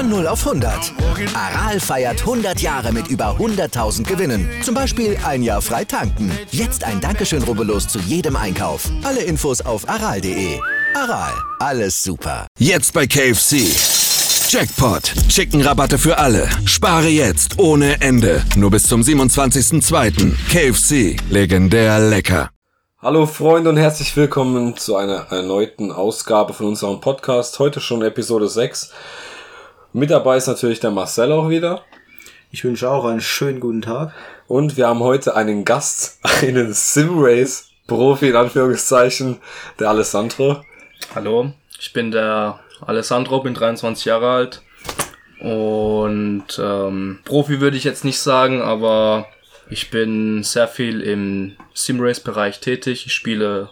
Von 0 auf 100. Aral feiert 100 Jahre mit über 100.000 Gewinnen. Zum Beispiel ein Jahr frei tanken. Jetzt ein Dankeschön, rubbellos zu jedem Einkauf. Alle Infos auf aral.de. Aral, alles super. Jetzt bei KFC. Jackpot. Chicken-Rabatte für alle. Spare jetzt ohne Ende. Nur bis zum 27.02. KFC. Legendär lecker. Hallo Freunde und herzlich willkommen zu einer erneuten Ausgabe von unserem Podcast. Heute schon Episode 6. Mit dabei ist natürlich der Marcel auch wieder. Ich wünsche auch einen schönen guten Tag. Und wir haben heute einen Gast, einen Simrace-Profi in Anführungszeichen, der Alessandro. Hallo, ich bin der Alessandro, bin 23 Jahre alt. Und ähm, Profi würde ich jetzt nicht sagen, aber ich bin sehr viel im Simrace-Bereich tätig. Ich spiele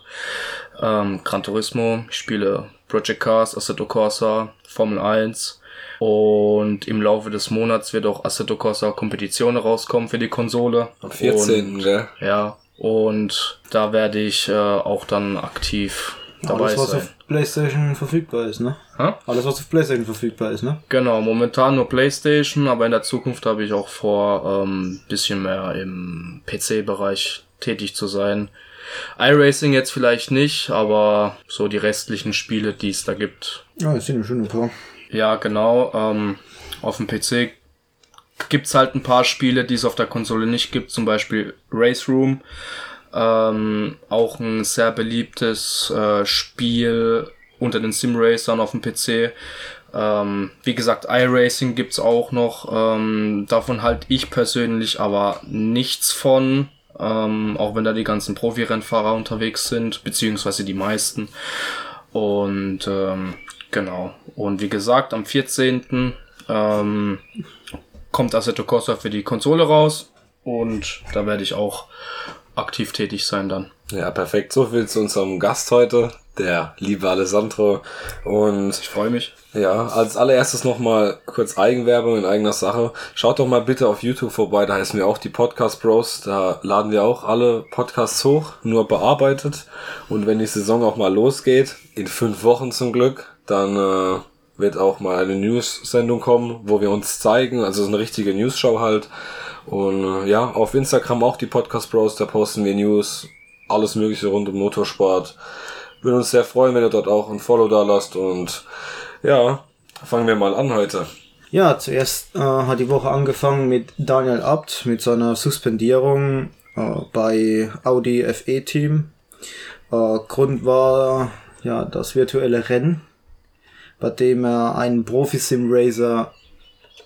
ähm, Gran Turismo, ich spiele Project Cars, Assetto Corsa, Formel 1 und im Laufe des Monats wird auch Assetto Corsa Kompetition rauskommen für die Konsole. Am 14. Und, gell? Ja. Und da werde ich äh, auch dann aktiv dabei Alles, was sein. auf PlayStation verfügbar ist, ne? Hä? Alles, was auf PlayStation verfügbar ist, ne? Genau, momentan nur Playstation, aber in der Zukunft habe ich auch vor, ähm, bisschen mehr im PC-Bereich tätig zu sein. iRacing jetzt vielleicht nicht, aber so die restlichen Spiele, die es da gibt, Ja, das sind schon ein paar. Ja, genau. Ähm, auf dem PC gibt's halt ein paar Spiele, die es auf der Konsole nicht gibt. Zum Beispiel Race Room. Ähm, auch ein sehr beliebtes äh, Spiel unter den Simracern auf dem PC. Ähm, wie gesagt, iRacing gibt's auch noch. Ähm, davon halt ich persönlich aber nichts von. Ähm, auch wenn da die ganzen Profi-Rennfahrer unterwegs sind, beziehungsweise die meisten. Und ähm, genau. Und wie gesagt, am 14. Ähm, kommt Assetto Corsa für die Konsole raus. Und da werde ich auch aktiv tätig sein dann. Ja, perfekt. So viel zu unserem Gast heute, der liebe Alessandro. Und Ich freue mich. Ja, als allererstes nochmal kurz Eigenwerbung in eigener Sache. Schaut doch mal bitte auf YouTube vorbei, da heißen wir auch die Podcast Bros. Da laden wir auch alle Podcasts hoch, nur bearbeitet. Und wenn die Saison auch mal losgeht, in fünf Wochen zum Glück, dann äh, wird auch mal eine News-Sendung kommen, wo wir uns zeigen. Also so eine richtige News-Show halt. Und äh, ja, auf Instagram auch die Podcast Bros, da posten wir News, alles mögliche rund um Motorsport. Würde uns sehr freuen, wenn ihr dort auch ein Follow da lasst und ja, fangen wir mal an heute. Ja, zuerst äh, hat die Woche angefangen mit Daniel Abt, mit seiner Suspendierung äh, bei Audi FE-Team. Äh, Grund war ja das virtuelle Rennen, bei dem er einen Profi-Sim-Racer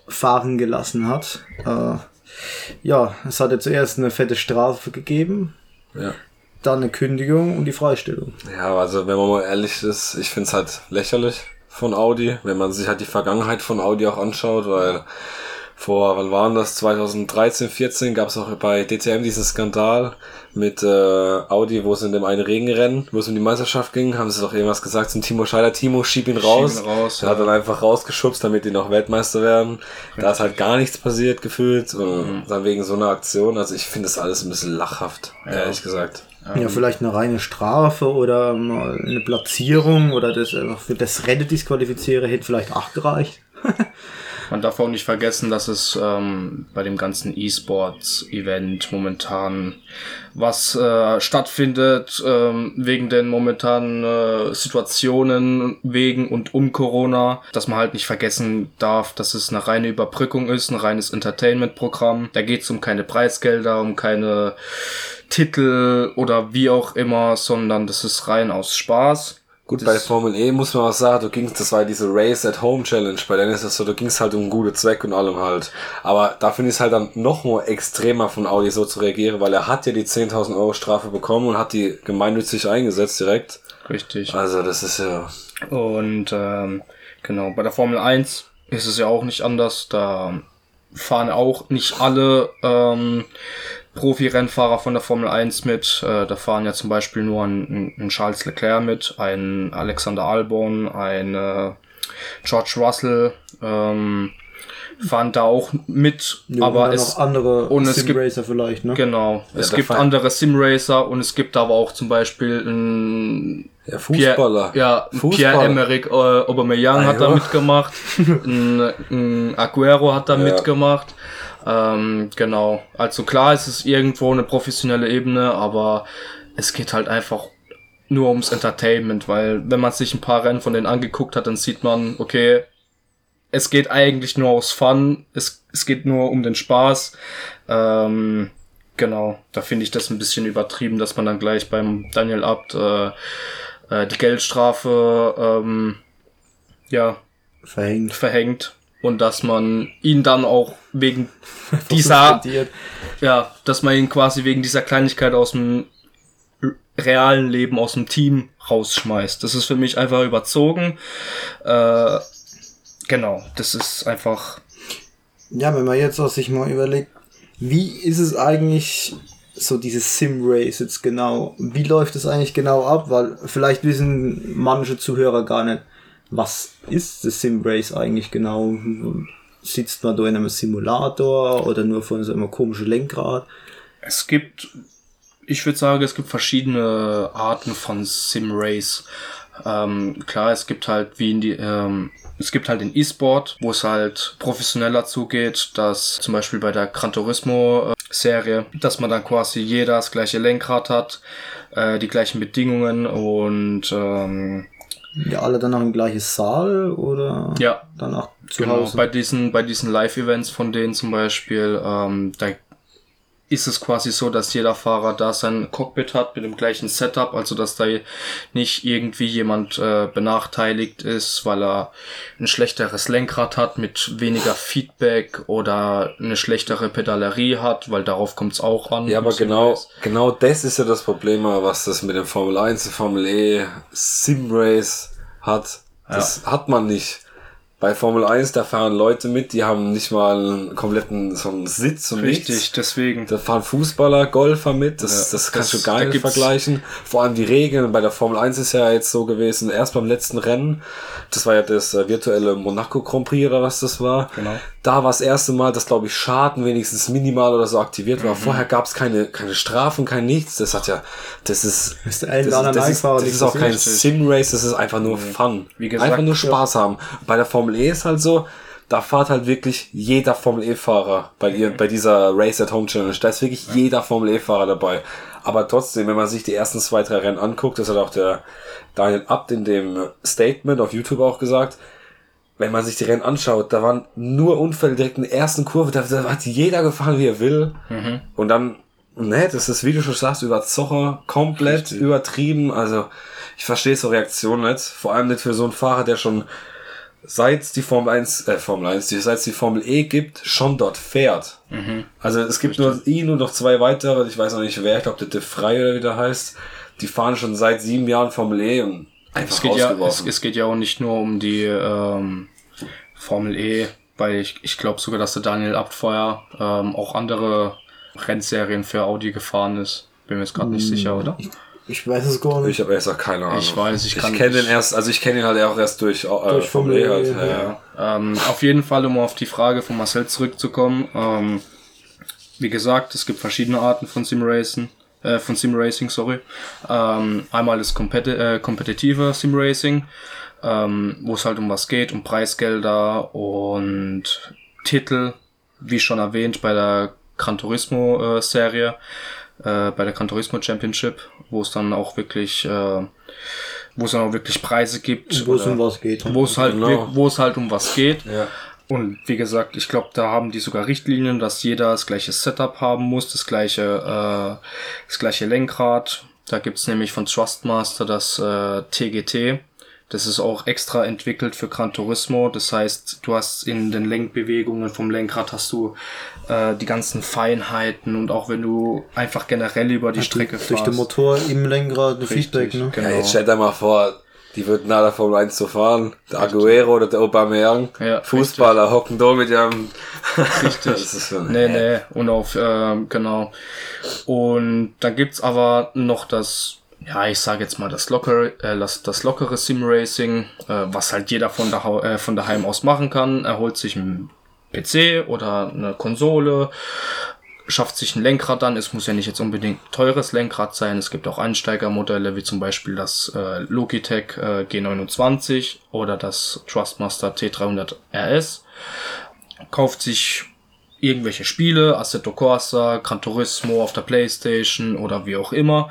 fahren gelassen hat. Äh, ja, es hatte zuerst eine fette Strafe gegeben, Ja. dann eine Kündigung und die Freistellung. Ja, also wenn man mal ehrlich ist, ich find's halt lächerlich von Audi, wenn man sich halt die Vergangenheit von Audi auch anschaut, weil vor, wann waren das, 2013, 14 gab's auch bei DTM diesen Skandal mit äh, Audi, wo es in dem einen Regenrennen, wo es um die Meisterschaft ging, haben sie doch irgendwas gesagt zum Timo Scheider, Timo, schieb ihn raus. ihn raus, Der hat ja. dann einfach rausgeschubst, damit die noch Weltmeister werden. Da ist halt gar nichts passiert gefühlt und Mhm. dann wegen so einer Aktion, also ich finde das alles ein bisschen lachhaft, ehrlich gesagt. Ja, vielleicht eine reine Strafe oder mal eine Platzierung oder das einfach für das Rennen disqualifiziere hätte vielleicht auch gereicht. Man darf auch nicht vergessen, dass es ähm, bei dem ganzen E-Sports-Event momentan was äh, stattfindet, ähm, wegen den momentanen äh, Situationen, wegen und um Corona, dass man halt nicht vergessen darf, dass es eine reine Überbrückung ist, ein reines Entertainment-Programm. Da geht es um keine Preisgelder, um keine Titel oder wie auch immer, sondern das ist rein aus Spaß. Gut, bei Formel E muss man auch sagen, du gingst, das war diese Race at Home Challenge, bei denen ist das so, du gingst halt um gute Zweck und allem halt. Aber da finde ich es halt dann noch mal extremer von Audi so zu reagieren, weil er hat ja die 10.000 Euro Strafe bekommen und hat die gemeinnützig eingesetzt direkt. Richtig. Also das ist ja, Und ähm, genau, bei der Formel 1 ist es ja auch nicht anders. Da fahren auch nicht alle ähm, Profi-Rennfahrer von der Formel 1 mit. Äh, da fahren ja zum Beispiel nur ein, ein Charles Leclerc mit, ein Alexander Albon, ein äh, George Russell. Ähm, fahren da auch mit, Ja, aber es noch andere und es gibt- Simracer vielleicht, ne? genau, es da gibt fahren- andere Simracer und es gibt aber auch zum Beispiel ein Ja, Fußballer. Pierre, ja, Fußballer. Pierre-Emerick äh, Aubameyang hat da ja. mitgemacht. ein, ein Aguero hat da Ja. mitgemacht. Ähm, genau. Also klar, es ist irgendwo eine professionelle Ebene, aber es geht halt einfach nur ums Entertainment, weil wenn man sich ein paar Rennen von denen angeguckt hat, dann sieht man, okay, es geht eigentlich nur aus Fun, es, es geht nur um den Spaß. Ähm, genau, da finde ich das ein bisschen übertrieben, dass man dann gleich beim Daniel Abt äh, äh, die Geldstrafe ähm, ja, Verhängt. verhängt und dass man ihn dann auch wegen dieser ja, dass man ihn quasi wegen dieser Kleinigkeit aus dem realen Leben, aus dem Team rausschmeißt. Das ist für mich einfach überzogen. Äh, genau, das ist einfach. Ja, wenn man jetzt auch sich mal überlegt, wie ist es eigentlich so dieses Sim-Race jetzt genau? Wie läuft es eigentlich genau ab? Weil vielleicht wissen manche Zuhörer gar nicht, was ist das Sim-Race eigentlich genau? Sitzt man da in einem Simulator oder nur von so einem komischen Lenkrad? Es gibt, ich würde sagen, es gibt verschiedene Arten von Sim-Race. Ähm, klar, es gibt halt wie in die, ähm, es gibt halt den E-Sport, wo es halt professioneller zugeht, dass zum Beispiel bei der Gran Turismo äh, Serie, dass man dann quasi jeder das gleiche Lenkrad hat, äh, die gleichen Bedingungen und ähm, Ja, alle dann noch im gleichen Saal oder ja, danach zu Genau, Hause? bei diesen, bei diesen Live-Events von denen zum Beispiel, ähm, da ist es quasi so, dass jeder Fahrer da sein Cockpit hat mit dem gleichen Setup, also dass da nicht irgendwie jemand äh, benachteiligt ist, weil er ein schlechteres Lenkrad hat mit weniger Feedback oder eine schlechtere Pedalerie hat, weil darauf kommt es auch an. Ja, aber genau, genau das ist ja das Problem, was das mit dem Formel 1, Formel E, Sim-Race hat. Das hat man nicht. Bei Formel 1, da fahren Leute mit, die haben nicht mal einen kompletten so einen Sitz und Richtig, nichts. deswegen. Da fahren Fußballer, Golfer mit, das, Ja, das kannst das- du gar nicht vergleichen. Vor allem die Regeln bei der Formel 1 ist ja jetzt so gewesen, erst beim letzten Rennen, das war ja das äh, virtuelle Monaco Grand Prix oder was das war. Genau. Da war das erste Mal, dass glaube ich Schaden wenigstens minimal oder so aktiviert Mhm. war. Vorher gab es keine, keine Strafen, kein nichts. Das hat ja, das ist, Ist das, anderen das, ist, das ist auch kein passiert. Sim-Race, das ist einfach nur Fun. Wie gesagt, einfach nur Spaß haben. Bei der Formel E ist halt so, da fährt halt wirklich jeder Formel E-Fahrer bei, ihr, bei dieser Race at Home Challenge. Da ist wirklich jeder Formel E-Fahrer dabei. Aber trotzdem, wenn man sich die ersten zwei, drei Rennen anguckt, das hat auch der Daniel Abt in dem Statement auf YouTube auch gesagt, wenn man sich die Rennen anschaut, da waren nur Unfälle direkt in der ersten Kurve, da, da hat jeder gefahren, wie er will. Und dann, ne, das ist, wie du schon sagst, über Zocher komplett übertrieben. Also, ich verstehe so Reaktionen nicht. Vor allem nicht für so einen Fahrer, der schon seit es die Formel 1, äh, Formel 1, die, seit es die Formel E gibt, schon dort fährt. Also es gibt nur ihn und noch zwei weitere, ich weiß noch nicht wer, ich glaube der De Frey oder wie der heißt, die fahren schon seit sieben Jahren Formel E und einfach Es geht, ja, es, es geht ja auch nicht nur um die ähm, Formel E, weil ich, ich glaube sogar, dass der Daniel Abt vorher ähm, auch andere Rennserien für Audi gefahren ist. Bin mir jetzt gerade nicht sicher, oder? Ich weiß es gar nicht. Ich habe erst auch keine Ahnung. Ich weiß, ich kann Ich kenne nicht. den erst, also ich kenne ihn halt auch erst durch, äh, Durch Formel E, halt. ja. Ja, ja. Ähm, auf jeden Fall, um auf die Frage von Marcel zurückzukommen. Ähm, wie gesagt, es gibt verschiedene Arten von Simracing. Äh, von Simracing, sorry. Ähm, einmal das kompeti äh, kompetitive Simracing, ähm, wo es halt um was geht, um Preisgelder und Titel, wie schon erwähnt bei der Gran Turismo äh, Serie, äh, bei der Gran Turismo Championship, wo es dann auch wirklich, äh, wo es dann auch wirklich Preise gibt. Wo es um was geht. wo es halt, Genau. wo es halt um was geht. Ja. Und wie gesagt, ich glaube, da haben die sogar Richtlinien, dass jeder das gleiche Setup haben muss, das gleiche, äh, das gleiche Lenkrad. Da gibt's nämlich von Trustmaster das äh, TGT. Das ist auch extra entwickelt für Gran Turismo. Das heißt, du hast in den Lenkbewegungen vom Lenkrad hast du äh, die ganzen Feinheiten und auch wenn du einfach generell über die Strecke Durch den fährst. Motor im Lenkrad ein Richtig, Feedback, ne? genau. Ja, jetzt stell dir mal vor, Die würden da der Formel 1 zu fahren. Der Aguero oder der Aubameyang. Ja, Fußballer hocken da mit ihrem... Richtig. das ist schon, Nee, nee, und auf, ähm, genau. Und dann gibt's aber noch das, ja, ich sage jetzt mal das lockere, äh, das, das lockere Sim-Racing, äh, was halt jeder von, der, äh, von daheim aus machen kann. Er holt sich einen PC oder eine Konsole, schafft sich ein Lenkrad an. Es muss ja nicht jetzt unbedingt ein teures Lenkrad sein. Es gibt auch Einsteigermodelle, wie zum Beispiel das äh, Logitech äh, G29 oder das Trustmaster T300 RS. Kauft sich irgendwelche Spiele, Assetto Corsa, Gran Turismo auf der Playstation oder wie auch immer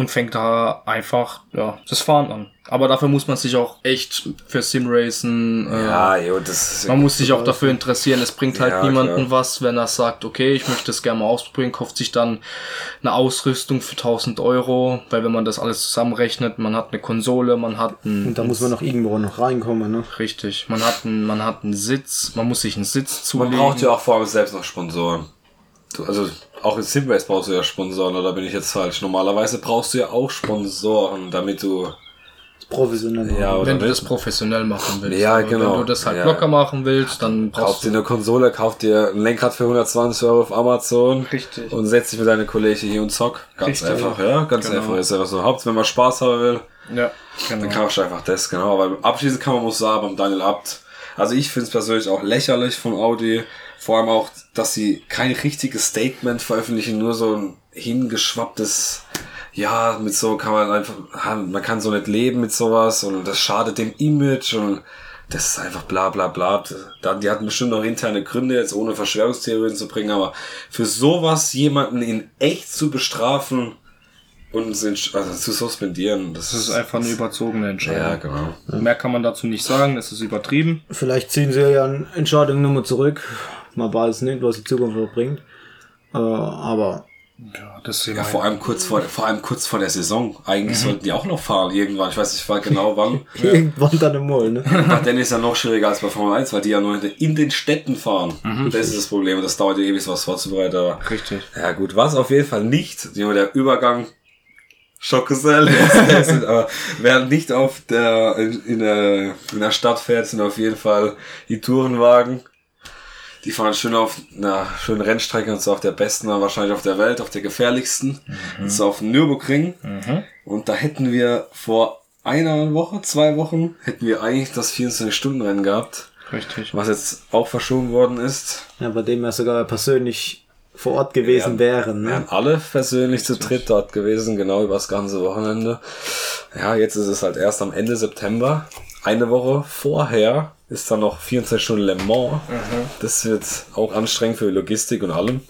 und fängt da einfach ja, das Fahren an. Aber dafür muss man sich auch echt für Simracen äh, Ja, jo, das ist... man muss sich auch dafür interessieren. Es bringt halt Ja, niemanden klar. was, wenn er sagt, okay, ich möchte es gerne mal ausprobieren, kauft sich dann eine Ausrüstung für 1000 Euro, weil wenn man das alles zusammenrechnet, man hat eine Konsole, man hat einen, Und da muss man noch irgendwo noch reinkommen, ne? richtig, man hat einen, man hat einen Sitz, man muss sich einen Sitz Man zulegen. braucht ja auch vor allem selbst noch Sponsoren. Du, also auch in Simrace brauchst du ja Sponsoren, oder bin ich jetzt falsch? Normalerweise brauchst du ja auch Sponsoren, damit du... Professionell. Ja, oder wenn du das professionell machen willst. Ja, genau. Wenn du das halt Ja. locker machen willst, dann Kauf brauchst dir eine Konsole, kauf dir ein Lenkrad für 120 Euro auf Amazon. Richtig. Und setz dich mit deinen Kollegen hier und zock. Ganz Richtig. einfach, ja. Ganz Genau. einfach ist einfach so. Hauptsache, wenn man Spaß haben will, Ja, dann genau. kaufst du einfach das, genau. Aber abschließend kann man muss sagen, beim Daniel Abt, also ich finde es persönlich auch lächerlich von Audi. Vor allem auch, dass sie kein richtiges Statement veröffentlichen, nur so ein hingeschwapptes, ja, mit so kann man einfach, man kann so nicht leben mit sowas und das schadet dem Image und das ist einfach bla bla bla. Die hatten bestimmt noch interne Gründe, jetzt ohne Verschwörungstheorien zu bringen, aber für sowas jemanden in echt zu bestrafen und sind, also zu suspendieren, das, Das ist einfach eine überzogene Entscheidung. ja, genau. Mehr kann man dazu nicht sagen, es ist übertrieben. Vielleicht ziehen sie ja eine Entscheidung nochmal zurück. Man weiß nicht, was die Zukunft noch bringt. Äh, aber Ja, das Ja, vor allem kurz vor, vor allem kurz vor der Saison. Eigentlich sollten die auch noch fahren irgendwann. Ich weiß nicht war genau wann. irgendwann dann einmal, ne? Bei Dennis ist ja noch schwieriger als bei Formel 1, weil die ja nur in den Städten fahren. Das ist das Problem. Und das dauert ja ewig, was vorzubereiten. Aber Richtig. ja gut, was auf jeden Fall nicht. Der Übergang Schockgesell. aber wer nicht auf der in, in, der in der Stadt fährt, sind auf jeden Fall die Tourenwagen. Die fahren schön auf einer schönen Rennstrecke und zwar auf der besten, wahrscheinlich auf der Welt, auf der gefährlichsten. Und zwar auf dem Nürburgring. Und da hätten wir vor einer Woche, zwei Wochen, hätten wir eigentlich das 24-Stunden-Rennen gehabt, Richtig. was jetzt auch verschoben worden ist. Ja, bei dem wir sogar persönlich vor Ort gewesen wären, Wir ne? wären alle persönlich zu dritt dort gewesen, genau über das ganze Wochenende. Ja, jetzt ist es halt erst am Ende September. Eine Woche vorher ist dann noch 24 Stunden Le Mans. Das wird auch anstrengend für Logistik und allem.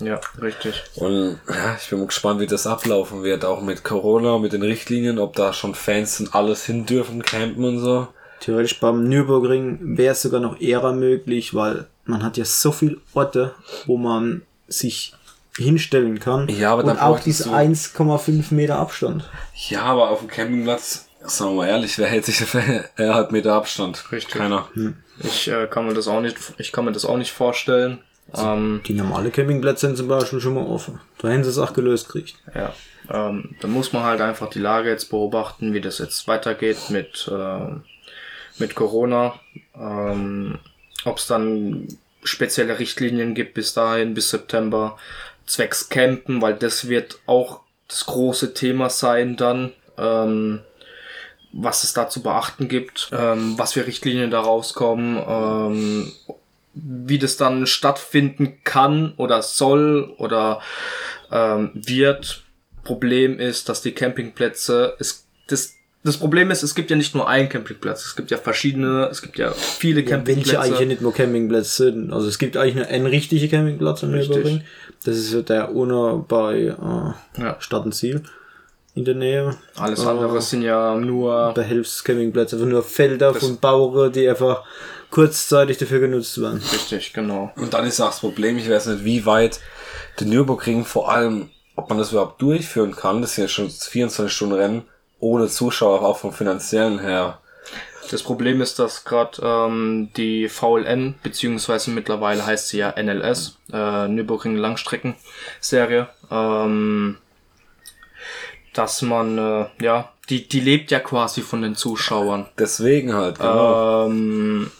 Ja, richtig. Und ja, ich bin mal gespannt, wie das ablaufen wird, auch mit Corona, mit den Richtlinien, ob da schon Fans und alles hin dürfen, campen und so. Theoretisch beim Nürburgring wäre es sogar noch eher möglich, weil man hat ja so viele Orte, wo man sich hinstellen kann. Ja, aber Und dann auch bräuchtest diese du- 1,5 Meter Abstand. Ja, aber auf dem Campingplatz, sagen wir mal ehrlich, wer hält sich er hat Meter Abstand? Richtig. Keiner. Ich äh, kann mir das auch nicht, ich kann mir das auch nicht vorstellen. Ähm, Die normale Campingplätze sind zum Beispiel schon mal offen. Da hätten sie es auch gelöst kriegt. ja, ähm, da muss man halt einfach die Lage jetzt beobachten, wie das jetzt weitergeht mit äh, mit Corona. Ähm, Ob es dann spezielle Richtlinien gibt bis dahin, bis September, zwecks Campen, weil das wird auch das große Thema sein dann. Ähm, was es da zu beachten gibt, ähm, was für Richtlinien da rauskommen, ähm, wie das dann stattfinden kann oder soll oder ähm, wird. Problem ist, dass die Campingplätze, es, das, das Problem ist, es gibt ja nicht nur einen Campingplatz, es gibt ja verschiedene, es gibt ja viele Welche Campingplätze. eigentlich nicht nur Campingplätze sind. Also es gibt eigentlich nur einen richtigen Campingplatz am Richtig. Nürburgring. Das ist ja der ohne bei äh, Ja. Stadt und Ziel in der Nähe. Alles Äh, andere sind ja nur Behelfscampingplätze, einfach nur Felder von Bauern, die einfach kurzzeitig dafür genutzt werden. richtig, genau. Und dann ist auch das Problem, ich weiß nicht, wie weit der Nürburgring vor allem, ob man das überhaupt durchführen kann, das sind ja schon 24 Stunden Rennen, ohne Zuschauer, auch vom finanziellen her. Das Problem ist, dass gerade ähm, die VLN, beziehungsweise mittlerweile heißt sie ja NLS, äh, Nürburgring Langstrecken-Serie, ähm, dass man, äh, ja, die, die lebt ja quasi von den Zuschauern. Deswegen halt, genau. Ähm,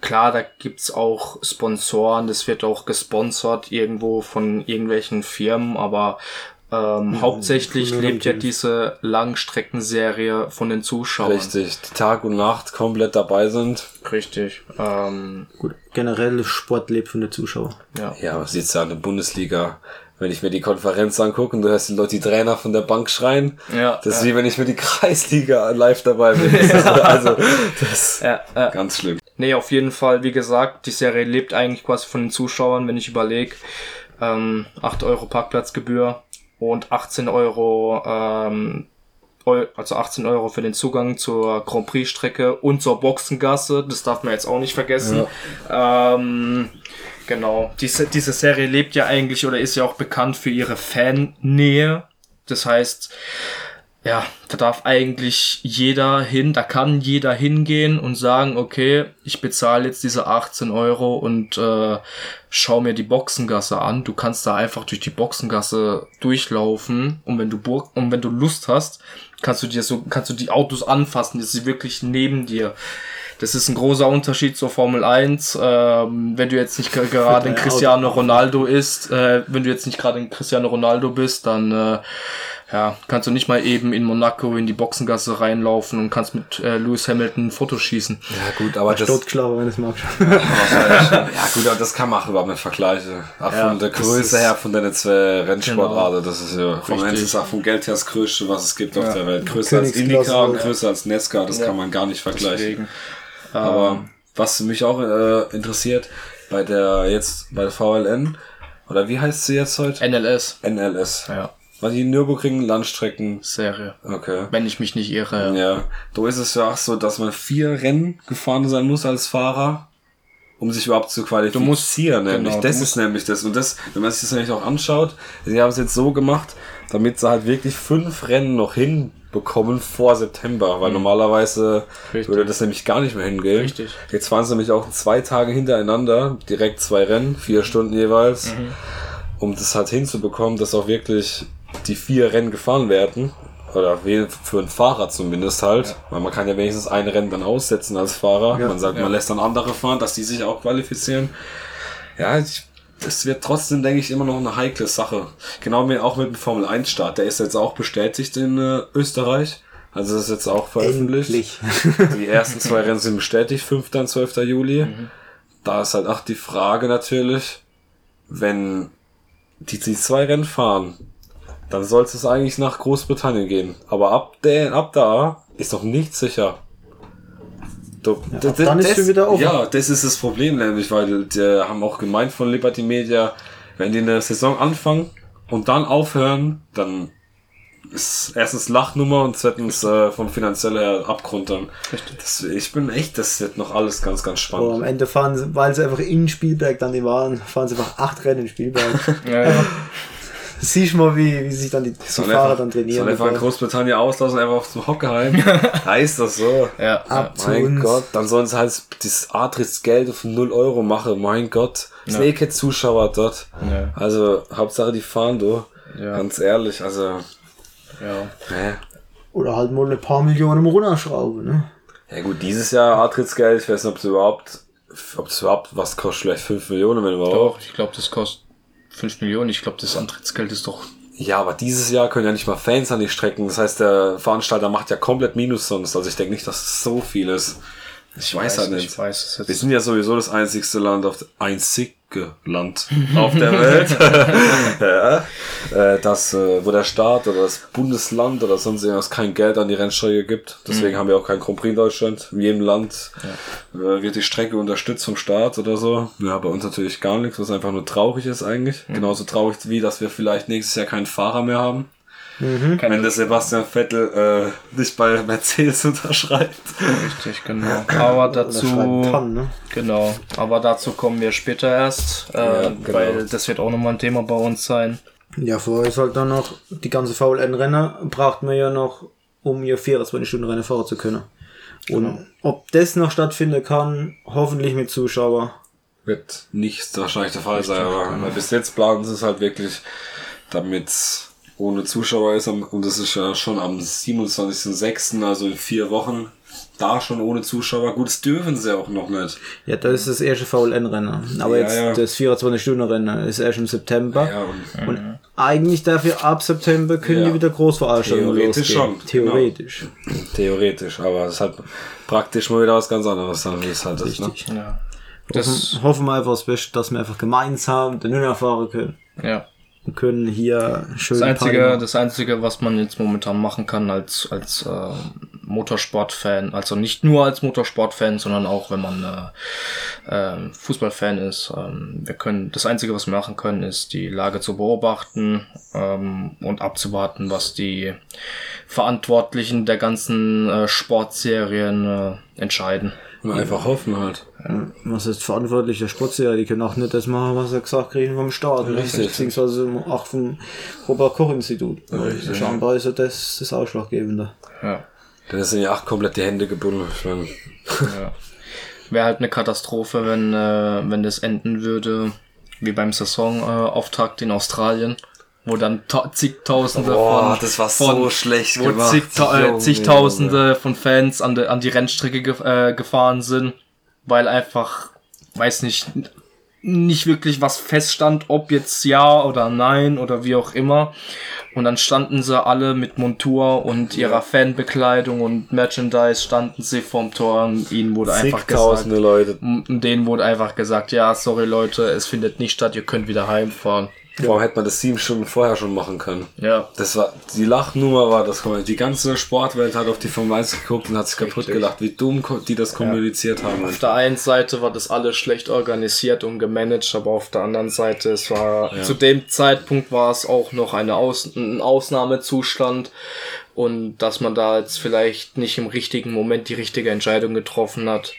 klar, da gibt's auch Sponsoren, das wird auch gesponsert irgendwo von irgendwelchen Firmen, aber ähm, hauptsächlich ja, lebt ja diese Langstreckenserie von den Zuschauern. Richtig, die Tag und Nacht komplett dabei sind. Richtig. Ähm, Gut, generell Sport lebt von den Zuschauern. ja. Ja, man sieht's ja in der Bundesliga. Wenn ich mir die Konferenz angucke und du hörst die Leute, die Trainer von der Bank schreien, Ja, das ist ja. wie wenn ich mir die Kreisliga live dabei bin. Also, das ist Ja, ja. ganz schlimm. Nee, auf jeden Fall, wie gesagt, die Serie lebt eigentlich quasi von den Zuschauern, wenn ich überlege. Ähm, 8 Euro Parkplatzgebühr und 18 Euro, ähm, also 18 Euro für den Zugang zur Grand Prix Strecke und zur Boxengasse. Das darf man jetzt auch nicht vergessen. Ähm, genau. Diese, diese Serie lebt ja eigentlich oder ist ja auch bekannt für ihre Fannähe. Das heißt, ja, da darf eigentlich jeder hin, da kann jeder hingehen und sagen, okay, ich bezahle jetzt diese 18 Euro und äh, schau mir die Boxengasse an. Du kannst da einfach durch die Boxengasse durchlaufen und wenn du Bur und wenn du Lust hast, kannst du dir so, kannst du die Autos anfassen, die sind wirklich neben dir. Das ist ein großer Unterschied zur Formel 1. Ähm, wenn du jetzt nicht ge- gerade ein Cristiano. Ronaldo ist, äh, wenn du jetzt nicht gerade ein Cristiano Ronaldo bist, dann äh, ja, kannst du nicht mal eben in Monaco in die Boxengasse reinlaufen und kannst mit äh, Lewis Hamilton ein Foto schießen. Ja gut, aber das, Totgeschlagen, wenn es schon. ja gut, aber das kann man auch überhaupt nicht vergleichen. Auch Ja, von der Größe her, von den zwei Rennsportarten, das ist ja vom Richtig. Eins ist auch vom Geld her das Größte, was es gibt auf Ja. der Welt. Größer als Indica und größer als Nesca, das Ja. kann man gar nicht vergleichen. Deswegen. Aber was mich auch äh, interessiert, bei der jetzt bei der VLN, oder wie heißt sie jetzt heute? NLS. NLS. Ja, War die Nürburgring Landstrecken? Serie. Okay. Wenn ich mich nicht irre. Ja, da ist es ja auch so, dass man vier Rennen gefahren sein muss als Fahrer, um sich überhaupt zu qualifizieren. musst- nämlich. genau, das du ist nämlich das. Und das, wenn man sich das nämlich auch anschaut, sie haben es jetzt so gemacht, damit sie halt wirklich fünf Rennen noch hinbekommen vor September, weil normalerweise Mhm. Richtig. würde das nämlich gar nicht mehr hingehen. Richtig. Jetzt fahren sie nämlich auch zwei Tage hintereinander, direkt zwei Rennen, vier Stunden jeweils, Mhm. um das halt hinzubekommen, dass auch wirklich die vier Rennen gefahren werden. Oder für einen Fahrer zumindest halt. Weil man kann ja wenigstens ein Rennen dann aussetzen als Fahrer. Ja. Man sagt, man lässt dann andere fahren, dass die sich auch qualifizieren. Ja, ich, das wird trotzdem, denke ich, immer noch eine heikle Sache. Genau wie auch mit dem Formel 1 Start. Der ist jetzt auch bestätigt in äh, Österreich. Also das ist jetzt auch veröffentlicht. Endlich. Die ersten zwei Rennen sind bestätigt, 5. und 12. Juli. Da ist halt auch die Frage natürlich, wenn die, die zwei Rennen fahren, dann sollte es eigentlich nach Großbritannien gehen. Aber ab, der, ab da ist noch nicht sicher. Du, d- ab d- dann ist das, sie wieder offen. Ja, das ist das Problem nämlich, weil die haben auch gemeint von Liberty Media, wenn die eine Saison anfangen und dann aufhören, dann ist erstens Lachnummer und zweitens äh, vom finanziellen Abgrund dann. Das, ich bin echt, das wird noch alles ganz, ganz spannend. Aber am Ende fahren sie, weil sie einfach in Spielberg dann die waren, fahren sie einfach acht Rennen in Spielberg. Ja, ja. Siehst mal, wie, wie sich dann die, die Fahrer einfach, dann trainieren. soll einfach in Großbritannien auslassen, einfach auf zum Hockeheim. heißt das so? ja, Ab zu Mein uns. Gott, dann sollen sie halt das Artrittsgeld auf 0 Euro machen. Mein Gott. Es sind eh keine Zuschauer dort. Ja. Also, Hauptsache die fahren, du. Ja. Ganz ehrlich, also, ja. hä? Oder halt mal ein paar Millionen runterschrauben, ne? Ja gut, dieses Jahr Artrittsgeld, ich weiß nicht, ob es überhaupt, ob es überhaupt was kostet, vielleicht 5 Millionen, wenn überhaupt. Doch, ich glaube, das kostet 5 Millionen. Ich glaube, das Antrittsgeld ist doch. Ja, aber dieses Jahr können ja nicht mal Fans an die Strecken. Das heißt, der Veranstalter macht ja komplett Minus sonst. Also ich denke nicht, dass es so viel ist. Ich weiß halt nicht. Ich weiß es Wir sind ja sowieso das einzigste Land auf einzige Land auf der Welt, ja, äh, das, äh, wo der Staat oder das Bundesland oder sonst irgendwas kein Geld an die Rennstrecke gibt. Deswegen haben wir auch keinen Grand Prix in Deutschland. In jedem Land äh, wird die Strecke unterstützt vom Staat oder so. Ja, bei uns natürlich gar nichts, was einfach nur traurig ist eigentlich. Genauso traurig wie, dass wir vielleicht nächstes Jahr keinen Fahrer mehr haben. Wenn der Sebastian Vettel äh, nicht bei Mercedes unterschreibt. Richtig, genau. Aber dazu. kann, ne? Genau. Aber dazu kommen wir später erst. Äh, Ja, genau. Weil das wird auch nochmal ein Thema bei uns sein. Ja, vorher ist halt dann noch, die ganze VLN-Renner braucht man ja noch, um hier 24-Stunden-Rennen fahren zu können. Und ob das noch stattfinden kann, hoffentlich mit Zuschauer. Wird nicht wahrscheinlich der Fall sein, aber weil bis jetzt planen sie es halt wirklich, damit ohne Zuschauer ist am- und das ist ja schon am 27.06., also in vier Wochen, da schon ohne Zuschauer. Gut, das dürfen sie auch noch nicht. Ja, das ist das erste VLN-Rennen. Aber Ja, jetzt ja. das 24-Stunden-Rennen ist erst im September. Ja, und Und eigentlich dafür ab September können Ja. die wieder Großveranstaltungen Theoretisch losgehen. schon, Theoretisch. theoretisch, aber es ist halt praktisch mal wieder was ganz anderes, dann, wie es halt ist. Ne? Richtig. Ja. Das, Hoffen, hoffen wir einfach das Beste, dass wir einfach gemeinsam den Hühner fahren können. ja. Können hier schön Das einzige, das einzige, was man jetzt momentan machen kann als als äh, Motorsportfan, also nicht nur als Motorsportfan, sondern auch wenn man äh, äh, Fußballfan ist. Ähm, wir können das einzige, was wir machen können, ist die Lage zu beobachten ähm, und abzuwarten, was die Verantwortlichen der ganzen äh, Sportserien äh, entscheiden. Und einfach hoffen halt. Was ist verantwortlich? Der Sportsieger, die können auch nicht das machen, was sie gesagt kriegen vom Staat. Richtig. Beziehungsweise auch vom Robert-Koch-Institut. Scheinbar ist ja das das Ausschlaggebende. Ja. Dann sind ja auch komplett die Hände gebunden. Ja. Wäre halt eine Katastrophe, wenn, äh, wenn das enden würde, wie beim Saisonauftakt äh, in Australien, wo dann ta zigtausende Boah, von, das war von, so schlecht wo gemacht. zigta äh, Junge, zigtausende von Fans an, de, an die Rennstrecke ge äh, gefahren sind, weil einfach, weiß nicht, nicht wirklich was feststand, ob jetzt ja oder nein oder wie auch immer. Und dann standen sie alle mit Montur und ihrer Fanbekleidung und Merchandise standen sie vorm Tor und ihnen wurde einfach gesagt, Leute. denen wurde einfach gesagt, ja, sorry Leute, es findet nicht statt, ihr könnt wieder heimfahren. Warum hätte man das sieben Stunden vorher schon machen können? Ja. Das war, die Lachnummer war das, die ganze Sportwelt hat auf die Formel 1 geguckt und hat sich kaputt gelacht, wie dumm die das kommuniziert haben. Auf der einen Seite war das alles schlecht organisiert und gemanagt, aber auf der anderen Seite, es war, zu dem Zeitpunkt war es auch noch eine Aus ein Ausnahmezustand und dass man da jetzt vielleicht nicht im richtigen Moment die richtige Entscheidung getroffen hat.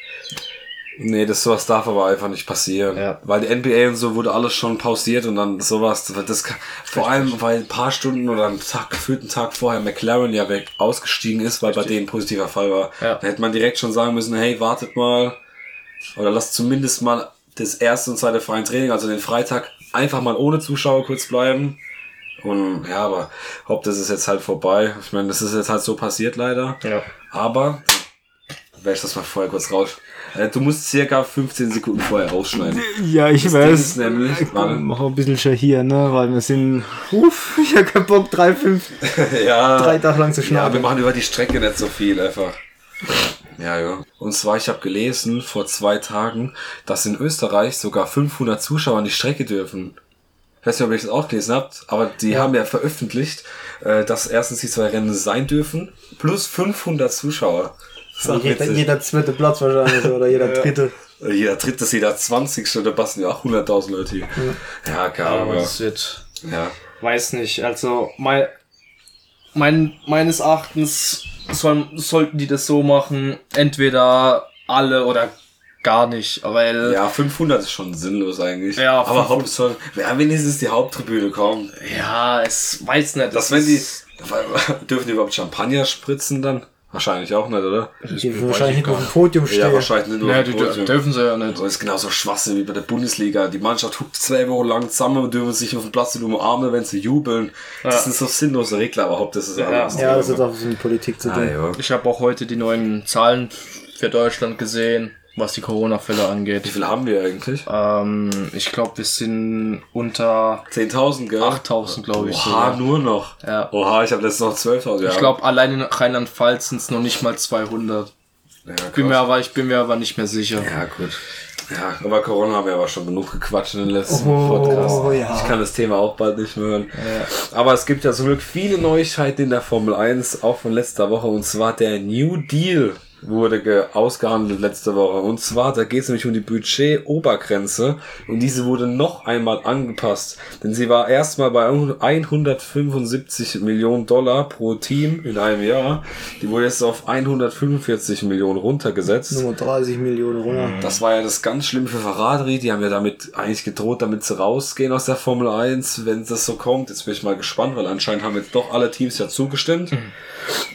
Nee, das sowas darf aber einfach nicht passieren. Ja. Weil die NBA und so wurde alles schon pausiert und dann sowas, das kann, vor allem, weil ein paar Stunden oder einen Tag, gefühlt einen Tag vorher McLaren ja weg ausgestiegen ist, weil bei denen ein positiver Fall war. Ja. Da hätte man direkt schon sagen müssen, hey, wartet mal, oder lasst zumindest mal das erste und zweite freien Training, also den Freitag, einfach mal ohne Zuschauer kurz bleiben. Und ja, aber ob das ist jetzt halt vorbei. Ich meine, das ist jetzt halt so passiert leider. Ja. Aber, werde ich das mal vorher kurz raus. Äh, Du musst circa 15 Sekunden vorher rausschneiden. Ja, ich Das weiß. ist nämlich, Ich mach ein bisschen schon hier, ne, weil wir sind, uff, ich hab keinen Bock, drei, fünf, ja, drei Tage lang zu ja, wir schneiden. machen über die Strecke nicht so viel einfach. Ja, ja. Und zwar, ich habe gelesen vor zwei Tagen, dass in Österreich sogar 500 Zuschauer an die Strecke dürfen. Ich weiß nicht, ob ihr das auch gelesen habt, aber die haben ja veröffentlicht, äh, dass erstens die zwei Rennen sein dürfen, plus 500 Zuschauer. Das jeder, jeder zweite Platz wahrscheinlich, oder jeder dritte. Jeder dritte, jeder 20. Da passen ja auch 100.000 Leute hier. Ja, klar, aber, wird, ja. weiß nicht, also mein, mein, meines Erachtens soll, sollten die das so machen, entweder alle oder gar nicht, weil Ja, 500 ist schon sinnlos eigentlich. Ja, aber 500. Hauptsache, ja, wenigstens die Haupttribüne kommen. ja, es weiß nicht. Das, das wenn die, dürfen die überhaupt Champagner spritzen dann? Wahrscheinlich auch nicht, oder? Die wahrscheinlich nicht auf dem Podium stehen. Ja, wahrscheinlich nicht nur Ja, auf die dem Podium. dürfen sie ja nicht. Das ist genauso Schwachsinn wie bei der Bundesliga. Die Mannschaft huckt zwei Wochen lang zusammen und dürfen sich auf dem Platz umarmen, wenn sie jubeln. Das sind so sinnlose Regler, aber Haupt, das ist Ja. alles. Ja, das hat auch was mit Politik zu ah, tun. ja. Ich habe auch heute die neuen Zahlen für Deutschland gesehen, was die Corona-Fälle Wie angeht. viel haben wir eigentlich? Ähm, ich glaube, wir sind unter 10.000, gell? 8.000, glaube ich. Oha, sogar. nur noch. Ja. Oha, ich habe letztens noch 12.000. Ja. Ich glaube, allein in Rheinland-Pfalz sind es noch nicht mal 200. ja, Bin mir krass. aber, ich bin mir aber nicht mehr sicher. Ja, gut. Ja, aber Corona haben wir aber schon genug gequatscht in den letzten Oh, Podcasts. ja. Ich kann das Thema auch bald nicht mehr hören. Aber es gibt ja zum Glück viele Neuigkeiten in der Formel 1, auch von letzter Woche. Und zwar der New Deal wurde ge ausgehandelt letzte Woche. Und zwar, da geht es nämlich um die Budget-Obergrenze. Und diese wurde noch einmal angepasst. Denn sie war erstmal bei 175 Millionen Dollar pro Team in einem Jahr. Die wurde jetzt auf 145 Millionen runtergesetzt. Nummer 30 Millionen runter. Das war ja das ganz schlimm für Ferrari. Die haben ja damit eigentlich gedroht, damit sie rausgehen aus der Formel 1, wenn das so kommt. Jetzt bin ich mal gespannt, weil anscheinend haben jetzt doch alle Teams ja zugestimmt.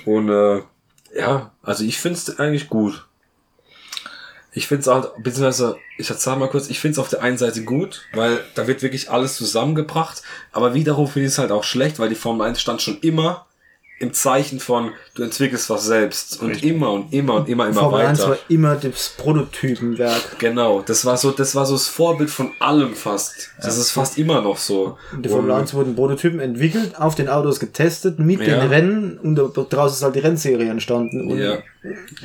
Und äh, ja, also ich finde es eigentlich gut. Ich finde es auch, beziehungsweise, ich sag mal kurz, ich finde es auf der einen Seite gut, weil da wird wirklich alles zusammengebracht, aber wiederum finde ich es halt auch schlecht, weil die Formel 1 stand schon immer im Zeichen von, du entwickelst was selbst und immer und immer und immer, immer Formel 1 weiter. war immer das Prototypenwerk. Genau, das war so, das war so das Vorbild von allem fast. Das ist fast immer noch so. In der Formel Und- 1 wurden Prototypen entwickelt, auf den Autos getestet, mit Ja. den Rennen und da- draußen ist halt die Rennserie entstanden. Und Ja,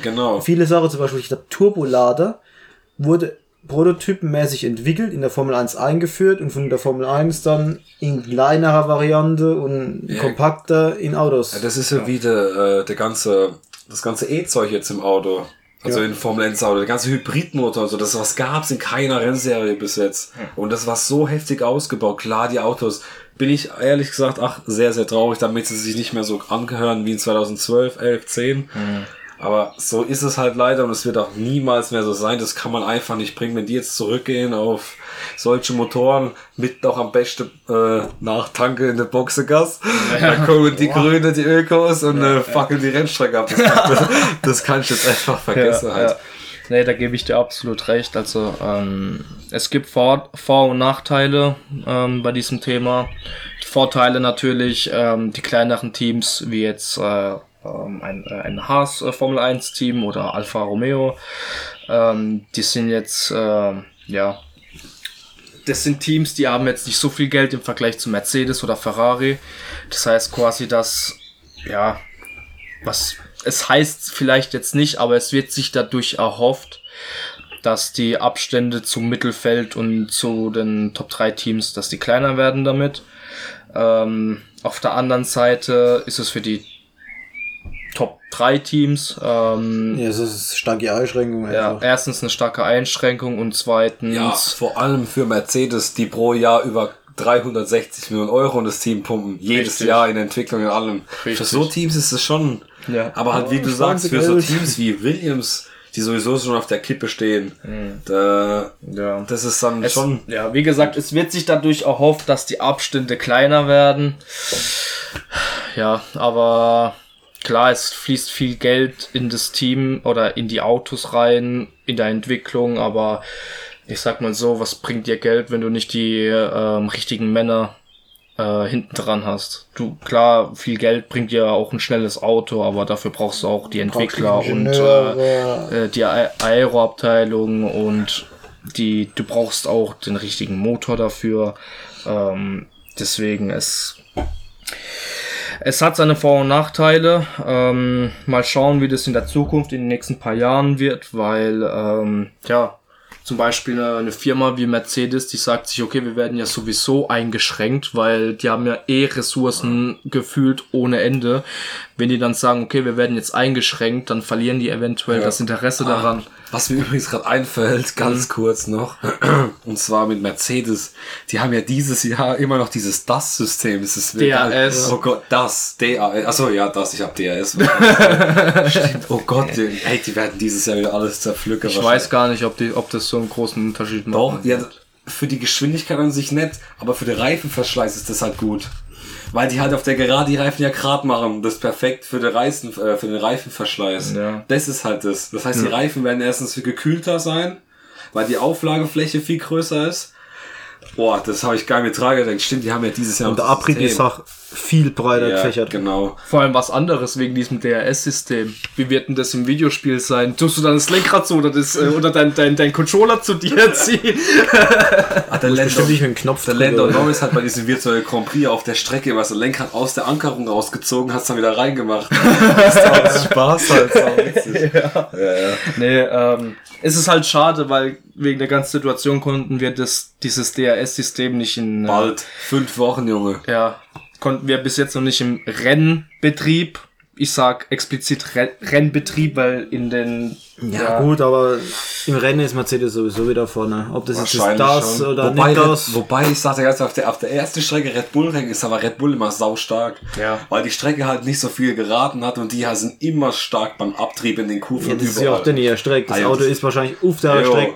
genau. viele Sachen, zum Beispiel, ich glaube, Turbolader wurde prototypenmäßig entwickelt, in der Formel 1 eingeführt und von der Formel 1 dann in kleinerer Variante und Ja. kompakter in Autos. Ja, das ist ja wie der, äh, der ganze, das ganze E-Zeug jetzt im Auto. Also in Formel 1 Auto, der ganze Hybridmotor und so, das was gab's in keiner Rennserie bis jetzt. Und das war so heftig ausgebaut. Klar, die Autos, bin ich ehrlich gesagt, ach, sehr, sehr traurig, damit sie sich nicht mehr so angehören wie in 2012, 11, 10. Aber so ist es halt leider und es wird auch niemals mehr so sein. Das kann man einfach nicht bringen, wenn die jetzt zurückgehen auf solche Motoren mit noch am besten äh, Nachtanke in der Boxegas. Dann kommen die Grünen, die Ökos und äh, fackeln die Rennstrecke ab. Das, das, das kann ich jetzt einfach vergessen halt. Nee, da gebe ich dir absolut recht. Also ähm, es gibt Vor-, Vor und Nachteile ähm, bei diesem Thema. Die Vorteile natürlich, ähm, die kleineren Teams, wie jetzt äh, ähm, ein, äh, ein Haas äh, Formel 1 Team oder Alfa Romeo, ähm, die sind jetzt, äh, ja, das sind Teams, die haben jetzt nicht so viel Geld im Vergleich zu Mercedes oder Ferrari. Das heißt quasi, dass, ja, was es heißt vielleicht jetzt nicht, aber es wird sich dadurch erhofft, dass die Abstände zum Mittelfeld und zu den Top 3 Teams, dass die kleiner werden damit. Ähm, auf der anderen Seite ist es für die Top 3 Teams ähm, Ja, das ist starke Einschränkung ja, einfach. erstens eine starke Einschränkung und zweitens Ja, vor allem für Mercedes, die pro Jahr über 360 Millionen Euro in das Team pumpen. Jedes Richtig. Jahr in Entwicklung in allem. Richtig. Für so Teams ist es schon. Ja. Aber halt, wie Oh, du sagst, für so 20 Teams wie Williams, die sowieso schon auf der Kippe stehen, da, ja. das ist dann Es, schon. ja, wie gesagt, es wird sich dadurch erhofft, dass die Abstände kleiner werden. Ja, aber klar, es fließt viel Geld in das Team oder in die Autos rein, in der Entwicklung, aber ich sag mal so, was bringt dir Geld, wenn du nicht die ähm, richtigen Männer äh, hinten dran hast? Du, klar, viel Geld bringt dir auch ein schnelles Auto, aber dafür brauchst du auch die Entwickler und äh, äh, die Aeroabteilung und die, du brauchst auch den richtigen Motor dafür. Ähm, deswegen es es hat seine Vor- und Nachteile. Ähm, mal schauen, wie das in der Zukunft in den nächsten paar Jahren wird, weil ähm, ja zum Beispiel eine, eine Firma wie Mercedes, die sagt sich, okay, wir werden ja sowieso eingeschränkt, weil die haben ja eh Ressourcen gefühlt ohne Ende. Wenn die dann sagen, okay, wir werden jetzt eingeschränkt, dann verlieren die eventuell das Interesse daran. Was mir übrigens gerade einfällt, ganz kurz noch, und zwar mit Mercedes, die haben ja dieses Jahr immer noch dieses DAS-System. Das. Oh Gott, das, DAS. Achso, ja, das, ich hab DAS. Stimmt, oh Gott, die, hey, die werden dieses Jahr wieder alles zerpflücken. Ich weiß gar nicht, ob, die, ob das so einen großen Unterschied macht. Doch, ja, für die Geschwindigkeit an sich nett, aber für den Reifenverschleiß ist das halt gut. Weil die halt auf der Gerade die Reifen ja gerade machen. Das ist perfekt für den, Reifen, äh, für den Reifenverschleiß. Ja. Das ist halt das. Das heißt, die Reifen werden erstens viel gekühlter sein, weil die Auflagefläche viel größer ist. Boah, das habe ich gar nicht mit dran gedacht. Stimmt, die haben ja dieses Jahr Und der Abrieb ist auch viel breiter ja, gefächert. genau. Vor allem was anderes wegen diesem DRS-System. Wie wird denn das im Videospiel sein? Tust du dann das Lenkrad so oder, das, äh, oder dein, dein, dein Controller zu dir ziehen? Ah, der Lando, Bestimmt nicht mit dem Knopf der. Lando Norris hat bei diesem virtuellen Grand Prix auf der Strecke so ein Lenkrad aus der Ankerung rausgezogen, hat's dann wieder reingemacht. Das ist Spaß halt. Witzig. ja. Ja, nee, ähm, es ist halt schade, weil wegen der ganzen Situation konnten wir das, dieses DRS-System nicht in... äh, Bald. Fünf Wochen, Junge. Ja, konnten wir bis jetzt noch nicht im Rennbetrieb. Ich sag explizit Ren Rennbetrieb, weil in den... Ja, gut, aber im Rennen ist Mercedes sowieso wieder vorne. Ob das jetzt ist das schon. oder wobei, nicht das. Wobei ich sagte ganz auf der, auf der ersten Strecke Red Bull Rennen ist aber Red Bull immer sau stark. Ja. Weil die Strecke halt nicht so viel geraten hat und die sind immer stark beim Abtrieb in den Kufen. Ja, und das ist ja auch überall. der näher Strecke. Das Ah, ja, Auto das- ist wahrscheinlich auf der Jo, Strecke.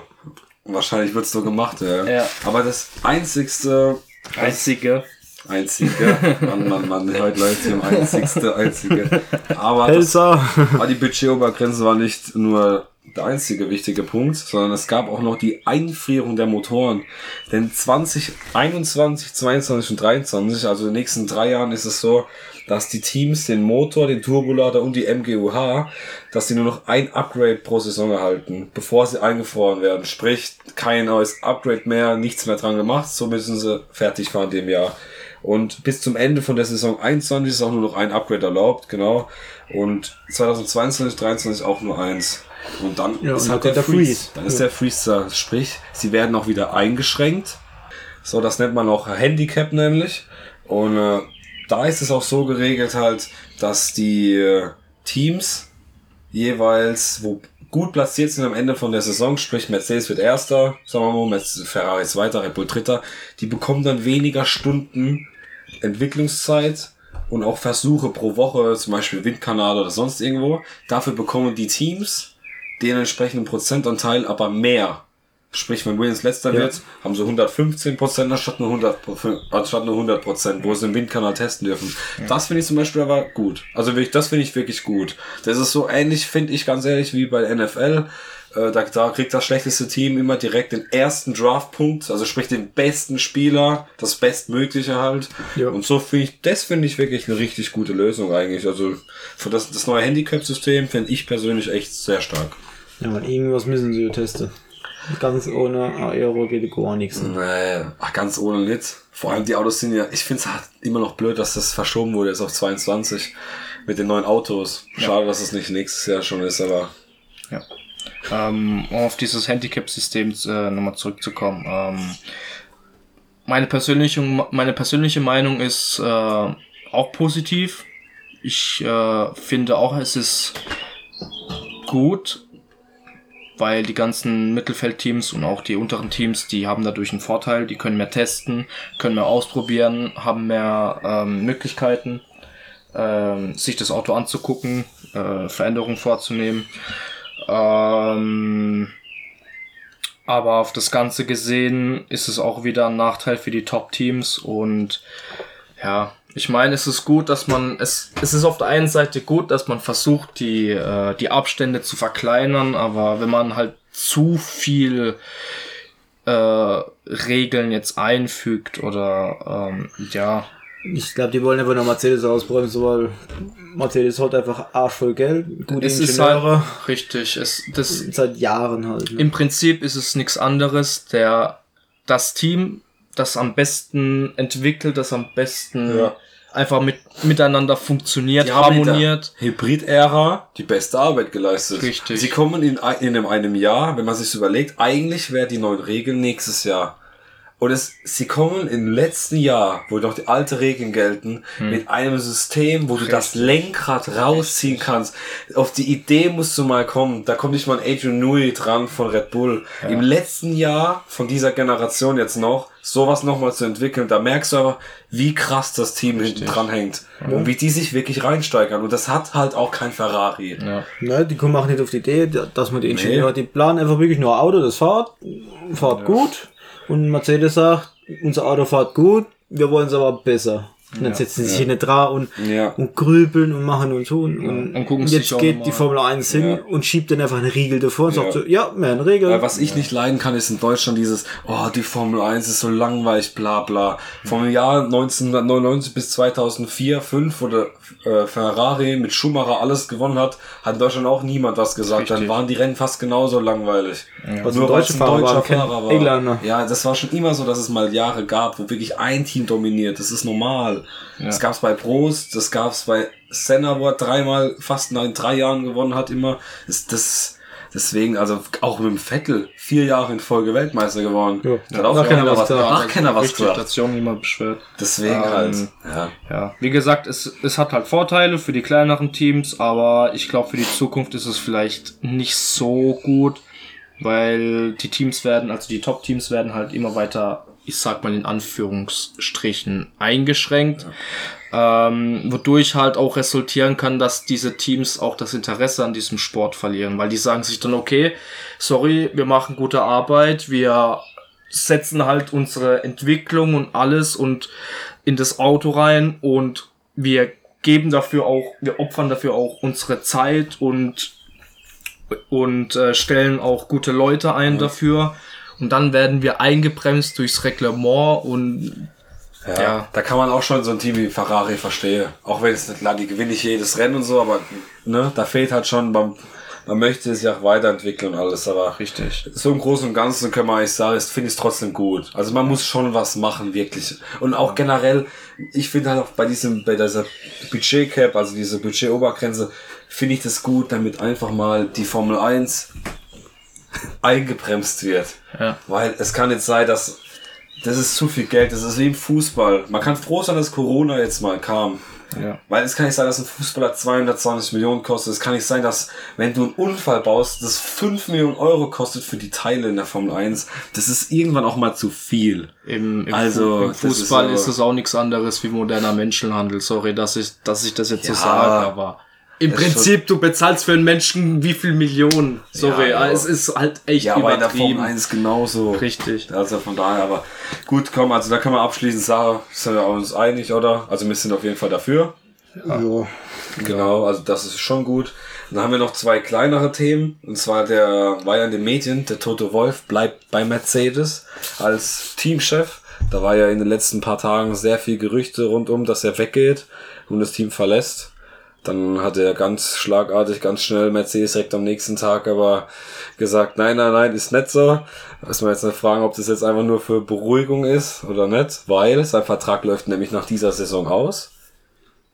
Wahrscheinlich wird's so gemacht, ja. Ja. Aber das einzigste, Einzige. einzige, Mann, Mann, Mann, heute läuft hier um einzigste, einzige. Aber, das, aber die Budgetobergrenze war nicht nur der einzige wichtige Punkt, sondern es gab auch noch die Einfrierung der Motoren. Denn 2021, 22 und 23, also in den nächsten drei Jahren ist es so, dass die Teams den Motor, den Turbolader und die MGUH, dass sie nur noch ein Upgrade pro Saison erhalten, bevor sie eingefroren werden. Sprich, kein neues Upgrade mehr, nichts mehr dran gemacht, so müssen sie fertig fahren dem Jahr. Und bis zum Ende von der Saison 21 ist auch nur noch ein Upgrade erlaubt, genau. Und 2022, 2023 auch nur eins. Und dann Ja, ist und halt der der Freeze. Freeze. Dann ist Ja. der Freeze da. Sprich, sie werden auch wieder eingeschränkt. So, das nennt man auch Handicap nämlich. Und äh, da ist es auch so geregelt halt, dass die äh, Teams jeweils, wo gut platziert sind am Ende von der Saison, sprich Mercedes wird Erster, sagen wir mal, Mercedes- Ferrari Zweiter, Red Bull Dritter, die bekommen dann weniger Stunden Entwicklungszeit und auch Versuche pro Woche, zum Beispiel Windkanal oder sonst irgendwo. Dafür bekommen die Teams den entsprechenden Prozentanteil aber mehr. Sprich, wenn Williams letzter Ja. wird, haben sie 115 Prozent anstatt nur 100 Prozent, anstatt nur 100 Prozent, wo sie im Windkanal testen dürfen. Das finde ich zum Beispiel aber gut. Also wirklich, das finde ich wirklich gut. Das ist so ähnlich, finde ich ganz ehrlich, wie bei NFL. Äh, da, da kriegt das schlechteste Team immer direkt den ersten Draftpunkt, also sprich den besten Spieler, das Bestmögliche halt. Ja. Und so finde ich, das finde ich wirklich eine richtig gute Lösung eigentlich. Also für das, das neue Handicap-System finde ich persönlich echt sehr stark. Ja, man, irgendwas müssen sie ja testen. Ganz ohne Aero geht gar nichts. Nee, ach, ganz ohne nicht. Vor allem die Autos sind ja, ich finde es halt immer noch blöd, dass das verschoben wurde jetzt auf 22 mit den neuen Autos. Schade, dass es nicht nächstes Jahr schon ist, aber Ja. Ähm, um auf dieses Handicap-System äh, nochmal zurückzukommen. Ähm, meine, persönliche, meine persönliche Meinung ist äh, auch positiv. Ich äh, finde auch, es ist gut, weil die ganzen Mittelfeldteams und auch die unteren Teams, die haben dadurch einen Vorteil, die können mehr testen, können mehr ausprobieren, haben mehr ähm, Möglichkeiten, ähm, sich das Auto anzugucken, äh, Veränderungen vorzunehmen. Ähm, aber auf das Ganze gesehen ist es auch wieder ein Nachteil für die Top-Teams und ja, ich meine, es ist gut, dass man es es ist auf der einen Seite gut, dass man versucht, die äh, die Abstände zu verkleinern, aber wenn man halt zu viel äh, Regeln jetzt einfügt oder ähm, ja, Ich glaube, die wollen einfach noch Mercedes ausbremsen, weil Mercedes hat einfach arschvoll Geld, gute es ist Ingenieure, halt richtig, es das seit Jahren halt. Ne? Im Prinzip ist es nichts anderes. Der, das Team, das am besten entwickelt, das am besten Ja. Einfach mit, miteinander funktioniert, Die harmoniert. Hybrid-Ära die beste Arbeit geleistet. Richtig. Sie kommen in, in einem, einem Jahr, wenn man sich überlegt, eigentlich wären die neuen Regeln nächstes Jahr. Und es, sie kommen im letzten Jahr, wo noch die alte Regeln gelten, mit einem System, wo du das Lenkrad rausziehen kannst. Auf die Idee musst du mal kommen. Da kommt nicht mal ein Adrian Newey dran von Red Bull. Im letzten Jahr von dieser Generation jetzt noch, sowas nochmal zu entwickeln, da merkst du aber, wie krass das Team hinten dran hängt. Und wie die sich wirklich reinsteigern. Und das hat halt auch kein Ferrari. Ja. Ne, die kommen auch nicht auf die Idee, dass man die Ingenieure, die planen einfach wirklich nur ein Auto, das fährt, fährt gut. Und Mercedes sagt, unser Auto fährt gut, wir wollen es aber besser. Und dann setzen sie sich nicht dran und, Ja. und grübeln und machen und tun. Und, und jetzt geht die Formel 1 hin Ja. und schiebt dann einfach einen Riegel davor und sagt Ja. so, ja, mehr eine Regel. Weil was ich nicht leiden kann, ist in Deutschland dieses, oh, die Formel 1 ist so langweilig, bla bla. Vom Jahr 1999 bis 2004, 5, wo der äh, Ferrari mit Schumacher alles gewonnen hat, hat in Deutschland auch niemand was gesagt. Dann waren die Rennen fast genauso langweilig. Also Nur ein weil deutscher es ein Fahrer deutscher war, Fahrer war. Engländer. Ja, das war schon immer so, dass es mal Jahre gab, wo wirklich ein Team dominiert. Das ist normal. Das gab's bei Prost, das gab's bei Senna, wo er dreimal fast in drei Jahren gewonnen hat, immer. Das, das, deswegen, also auch mit dem Vettel, vier Jahre in Folge Weltmeister geworden. Ja. Hat auch Nach keiner was gesagt. nach keiner was gesagt. auch niemand beschwert. Deswegen Ähm, halt. Ja. Ja, wie gesagt, es, es hat halt Vorteile für die kleineren Teams, aber ich glaube, für die Zukunft ist es vielleicht nicht so gut, weil die Teams werden, also die Top-Teams werden halt immer weiter, ich sag mal in Anführungsstrichen, eingeschränkt, ähm, wodurch halt auch resultieren kann, dass diese Teams auch das Interesse an diesem Sport verlieren, weil die sagen sich dann, okay, sorry, wir machen gute Arbeit, wir setzen halt unsere Entwicklung und alles und in das Auto rein und wir geben dafür auch, wir opfern dafür auch unsere Zeit und und äh, stellen auch gute Leute ein dafür. Und dann werden wir eingebremst durchs Reglement und Ja, Ja. Da kann man auch schon so ein Team wie Ferrari verstehen. Auch wenn es nicht, klar, die gewinnen nicht jedes Rennen und so, aber ne, da fehlt halt schon, man, man möchte sich auch weiterentwickeln und alles, aber richtig. so im Großen und Ganzen können wir eigentlich sagen, ist- finde ich es trotzdem gut. Also man muss schon was machen, wirklich. Und auch generell, ich finde halt auch bei diesem, bei dieser Budgetcap, also diese Budgetobergrenze, finde ich das gut, damit einfach mal die Formel 1 eingebremst wird. Ja. Weil es kann nicht sein, dass das ist zu viel Geld, das ist wie im Fußball. Man kann froh sein, dass Corona jetzt mal kam. Ja. Weil es kann nicht sein, dass ein Fußballer 220 Millionen kostet. Es kann nicht sein, dass, wenn du einen Unfall baust, das 5 Millionen Euro kostet für die Teile in der Formel 1. Das ist irgendwann auch mal zu viel. Im, im, Also, im Fußball ist ist, so- es auch nichts anderes wie moderner Menschenhandel. Sorry, dass ich, dass ich das jetzt so Ja. sage, aber im Prinzip, du bezahlst für einen Menschen wie viel Millionen. Sorry, Ja, ja. es ist halt echt Ja, aber in der übertrieben. Formel 1 genauso. Richtig. Also von daher, aber gut, komm, also da kann man abschließend sagen, sind wir uns einig, oder? Also wir sind auf jeden Fall dafür. Ja. Genau, also das ist schon gut. Dann haben wir noch zwei kleinere Themen. Und zwar der war ja in den Medien, der Toto Wolf bleibt bei Mercedes als Teamchef. Da war ja in den letzten paar Tagen sehr viel Gerüchte rundum, dass er weggeht und das Team verlässt. Dann hat er ganz schlagartig, ganz schnell Mercedes direkt am nächsten Tag aber gesagt, nein, nein, nein, ist nicht so. Müssen wir jetzt nicht fragen, ob das jetzt einfach nur für Beruhigung ist oder nicht, weil sein Vertrag läuft nämlich nach dieser Saison aus.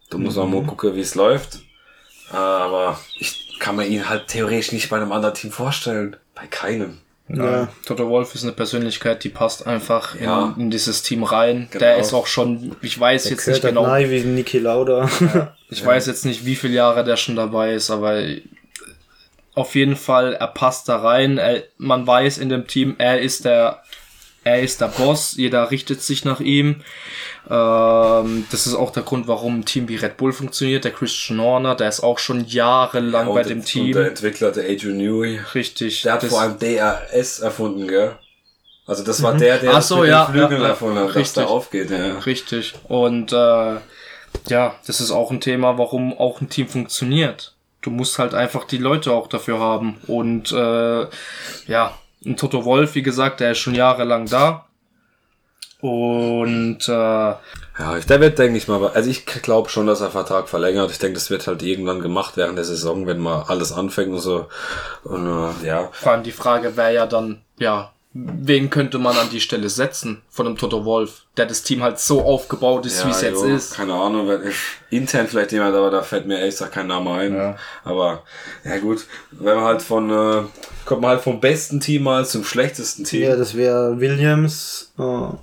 Da muss man mal gucken, wie es läuft. Aber ich kann mir ihn halt theoretisch nicht bei einem anderen Team vorstellen. Bei keinem. Ja. Toto Wolf ist eine Persönlichkeit, die passt einfach in, Ja. in dieses Team rein. Genau. Der ist auch schon, ich weiß Der jetzt nicht halt genau, rein wie Niki Lauda. ich weiß jetzt nicht, wie viele Jahre der schon dabei ist, aber auf jeden Fall, er passt da rein. Er, man weiß in dem Team, er ist der, er ist der Boss. Jeder richtet sich nach ihm. Ähm, das ist auch der Grund, warum ein Team wie Red Bull funktioniert. Der Christian Horner, der ist auch schon jahrelang bei Und- dem Und Team. der Entwickler, der Adrian Newey, Richtig. der hat vor allem DRS erfunden, gell? Also das war der, der Ach so, mit ja, den Flügeln ja, ja. erfunden hat, dass Richtig. der aufgeht. Ja. Richtig. Und äh, ja, das ist auch ein Thema, warum auch ein Team funktioniert. Du musst halt einfach die Leute auch dafür haben. Und äh, ja, ein Toto Wolf, wie gesagt, der ist schon jahrelang da. Und äh, Ja, der wird, denke ich mal, also ich glaube schon, dass er Vertrag verlängert. Ich denke, das wird halt irgendwann gemacht während der Saison, wenn mal alles anfängt und so. Und äh, ja, vor allem die Frage wäre ja dann, ja, wen könnte man an die Stelle setzen von einem Toto Wolf, der das Team halt so aufgebaut ist, wie es jetzt jo, ist. Keine Ahnung, wenn, intern vielleicht jemand, aber da fällt mir ehrlich gesagt kein Name ein. Ja. Aber ja gut, wenn man halt von äh, kommt man halt vom besten Team mal zum schlechtesten Team. Ja, das wäre Williams. Äh,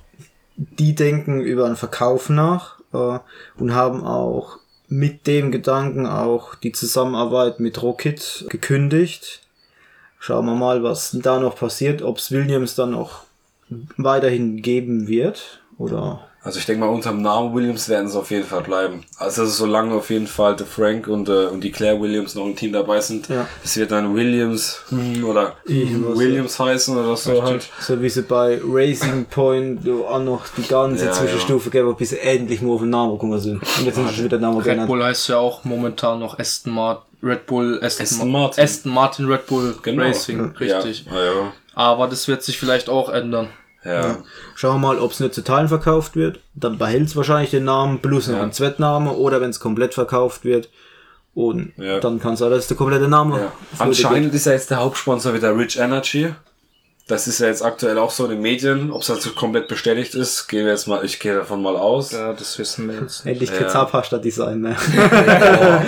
die denken über einen Verkauf nach äh, und haben auch mit dem Gedanken auch die Zusammenarbeit mit Rocket gekündigt. Schauen wir mal, was da noch passiert, ob es Williams dann auch weiterhin geben wird oder Also ich denke mal, unterm Namen Williams werden sie auf jeden Fall bleiben. Also solange auf jeden Fall der Frank und, äh, und die Claire Williams noch im Team dabei sind, Ja. es wird dann Williams hm, oder Irgendwas, Williams heißen oder so halt. so wie sie bei Racing Point ja, auch noch die ganze Ja, Zwischenstufe geben, bis sie endlich mal auf den Namen gekommen sind. Und jetzt sind sie schon wieder Namen Red genannt. Bull heißt ja auch momentan noch Aston Martin. Red Bull, Aston, Aston Ma- Martin. Aston Martin Red Bull Genau. Racing, richtig. Ja, ja, Aber das wird sich vielleicht auch ändern. ja. ja. Schauen wir mal, ob es nicht zu Teilen verkauft wird. Dann behält es wahrscheinlich den Namen plus noch Ja. einen Zweitname oder wenn es komplett verkauft wird. Und Ja. dann kann es sein, dass der komplette Name. Ja. Anscheinend ist ja jetzt der Hauptsponsor wieder Rich Energy. Das ist ja jetzt aktuell auch so in den Medien. Ob es dazu komplett bestätigt ist, gehen wir jetzt mal, ich gehe davon mal aus. Ja, das wissen wir jetzt. Endlich Ja. Zahnpasta-Design mehr.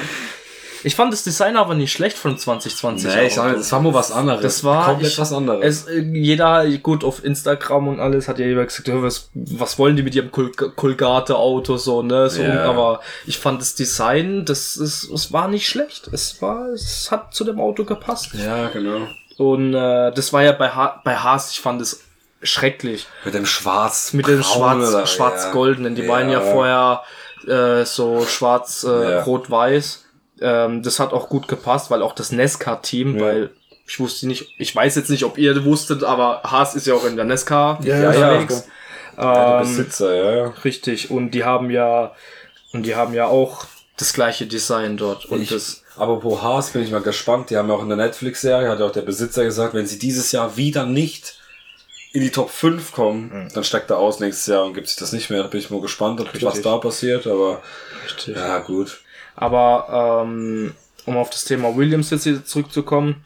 Ich fand das Design aber nicht schlecht von 2020. Nee, ich sag nicht, das war mal was anderes. Das war komplett ich, was anderes. Es, äh, jeder, gut, auf Instagram und alles hat ja jeder gesagt, ja, was, was wollen die mit ihrem Kul Kulgate-Auto so, ne? So, Ja. Aber ich fand das Design, das ist, es war nicht schlecht. Es war, es hat zu dem Auto gepasst. ja, genau. Und äh, das war ja bei, ha bei Haas, ich fand es schrecklich. Mit dem Schwarz. Mit dem oder- schwarz, schwarz-goldenen. Die Ja. waren ja vorher äh, so schwarz, äh, Ja. Ähm, das hat auch gut gepasst, weil auch das Nesca-Team, Ja. weil ich wusste nicht, ich weiß jetzt nicht, ob ihr wusstet, aber Haas ist ja auch in der Nesca Ja, ja, unterwegs. Ja, Ähm, Besitzer, ja, ja. richtig. Und die haben ja, und die haben ja auch das gleiche Design dort. Und Ich- das, Aber wo Haas bin ich mal gespannt. Die haben ja auch in der Netflix-Serie, hat ja auch der Besitzer gesagt, wenn sie dieses Jahr wieder nicht in die Top 5 kommen, Mhm. dann steigt er aus nächstes Jahr und gibt sich das nicht mehr. Da bin ich mal gespannt, ob was da passiert, aber ja, gut. Aber ähm, um auf das Thema Williams jetzt hier zurückzukommen,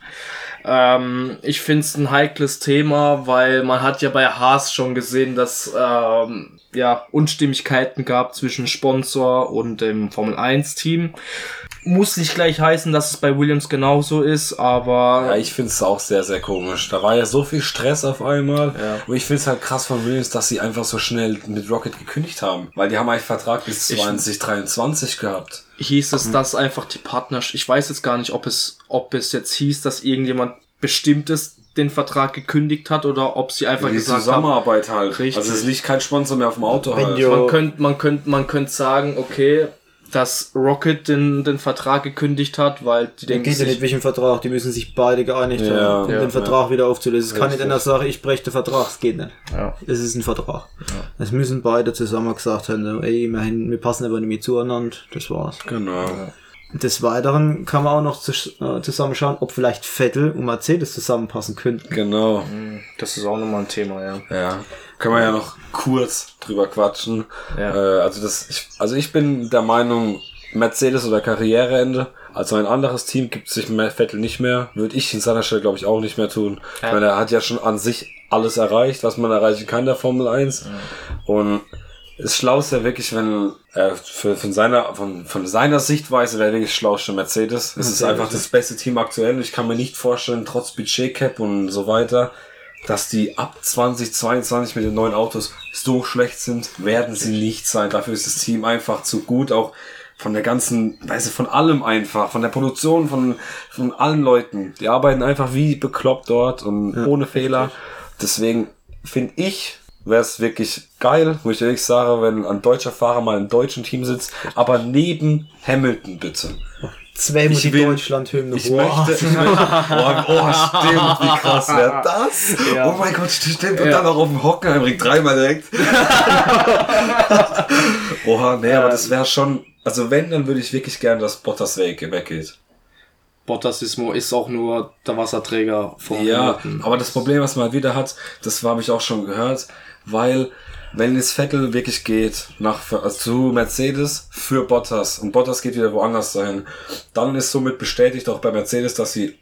ähm, ich finde es ein heikles Thema, weil man hat ja bei Haas schon gesehen, dass ähm, ja Unstimmigkeiten gab zwischen Sponsor und dem Formel 1 Team. Muss nicht gleich heißen, dass es bei Williams genauso ist, aber Ja, ich finde es auch sehr, sehr komisch. Da war ja so viel Stress auf einmal. Ja. Und ich finde es halt krass von Williams, dass sie einfach so schnell mit Rocket gekündigt haben. Weil die haben eigentlich Vertrag bis 2023 gehabt. hieß es, dass einfach die Partnerschaft, ich weiß jetzt gar nicht, ob es, ob es jetzt hieß, dass irgendjemand bestimmtes den Vertrag gekündigt hat oder ob sie einfach Die gesagt haben, Zusammenarbeit halt. Richtig. Also es ist nicht kein Sponsor mehr auf dem Auto Wenn halt. man könnte, man könnte, man könnte sagen, okay, dass Rocket den, den Vertrag gekündigt hat, weil die denken Geht ja nicht welchen Vertrag, die müssen sich beide geeinigt Ja, haben, um ja, den Vertrag wieder aufzulösen. Es kann nicht einer sagen, ich breche den Vertrag, es geht nicht. ja, Es ist ein Vertrag. Es müssen beide zusammen gesagt haben, ey, wir, hin- wir passen aber nicht mehr zueinander, das war's. Genau. Des Weiteren kann man auch noch äh, zusammenschauen, ob vielleicht Vettel und Mercedes zusammenpassen könnten. Genau. das ist auch nochmal ein Thema, ja. Ja. Können wir ja noch kurz drüber quatschen. Ja. Äh, also das, ich, also ich bin der Meinung, Mercedes oder Karriereende. Also ein anderes Team gibt sich mehr Vettel nicht mehr. Würde ich in seiner Stelle, glaube ich, auch nicht mehr tun. Ich meine, er hat ja schon an sich alles erreicht, was man erreichen kann der Formel 1. Und das Schlauste ja wirklich, wenn äh, für, von seiner von, von seiner Sichtweise wäre wirklich schlauste Mercedes. Es ist einfach das beste Team aktuell. Ich kann mir nicht vorstellen, trotz Budgetcap und so weiter, dass die ab 2022 mit den neuen Autos so schlecht sind, werden sie nicht sein. Dafür ist das Team einfach zu gut, auch von der ganzen, weißt du, von allem einfach, von der Produktion, von, von allen Leuten. Die arbeiten einfach wie bekloppt dort und ohne Fehler. Deswegen finde ich, wäre es wirklich geil, wo ich ehrlich sage, wenn ein deutscher Fahrer mal im deutschen Team sitzt, aber neben Hamilton bitte. Zweimal Ich die will- Deutschland-Hymne. Ich Boah. möchte, ich möchte, oh, oh, stimmt, wie krass wäre das? Oh mein Gott, stimmt, und dann auch auf dem Hockenheimring dreimal direkt. Oha, nee, aber das wäre schon, also wenn, dann würde ich wirklich gern, dass Bottas weg, weggeht. Bottas ist, auch nur der Wasserträger von Ja, Hamilton. aber das Problem, was man halt wieder hat, das habe ich auch schon gehört, weil wenn es Vettel wirklich geht nach also zu Mercedes für Bottas und Bottas geht wieder woanders dahin, dann ist somit bestätigt auch bei Mercedes, dass sie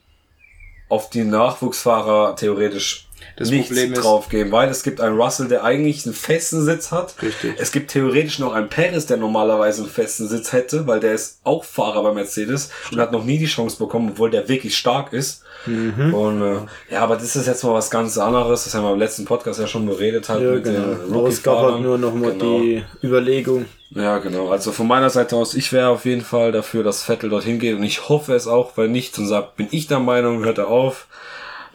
auf die Nachwuchsfahrer theoretisch Das nichts Problem ist- drauf geben, weil es gibt einen Russell, der eigentlich einen festen Sitz hat. Richtig. Es gibt theoretisch noch einen Perez, der normalerweise einen festen Sitz hätte, weil der ist auch Fahrer bei Mercedes und hat noch nie die Chance bekommen, obwohl der wirklich stark ist. Mhm. Und äh, ja, aber das ist jetzt mal was ganz anderes. Das haben wir im letzten Podcast ja schon beredet halt Ja, mit genau. den es gab halt nur noch mal Genau. die Überlegung. Ja, genau. Also von meiner Seite aus, ich wäre auf jeden Fall dafür, dass Vettel dorthin geht und ich hoffe es auch, weil nicht, und sagt, bin ich der Meinung, hört er auf.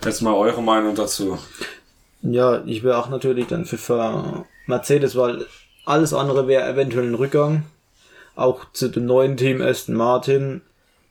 Jetzt mal eure Meinung dazu. Ja, ich wäre auch natürlich dann für, Mercedes, weil alles andere wäre eventuell ein Rückgang. Auch zu dem neuen Team Aston Martin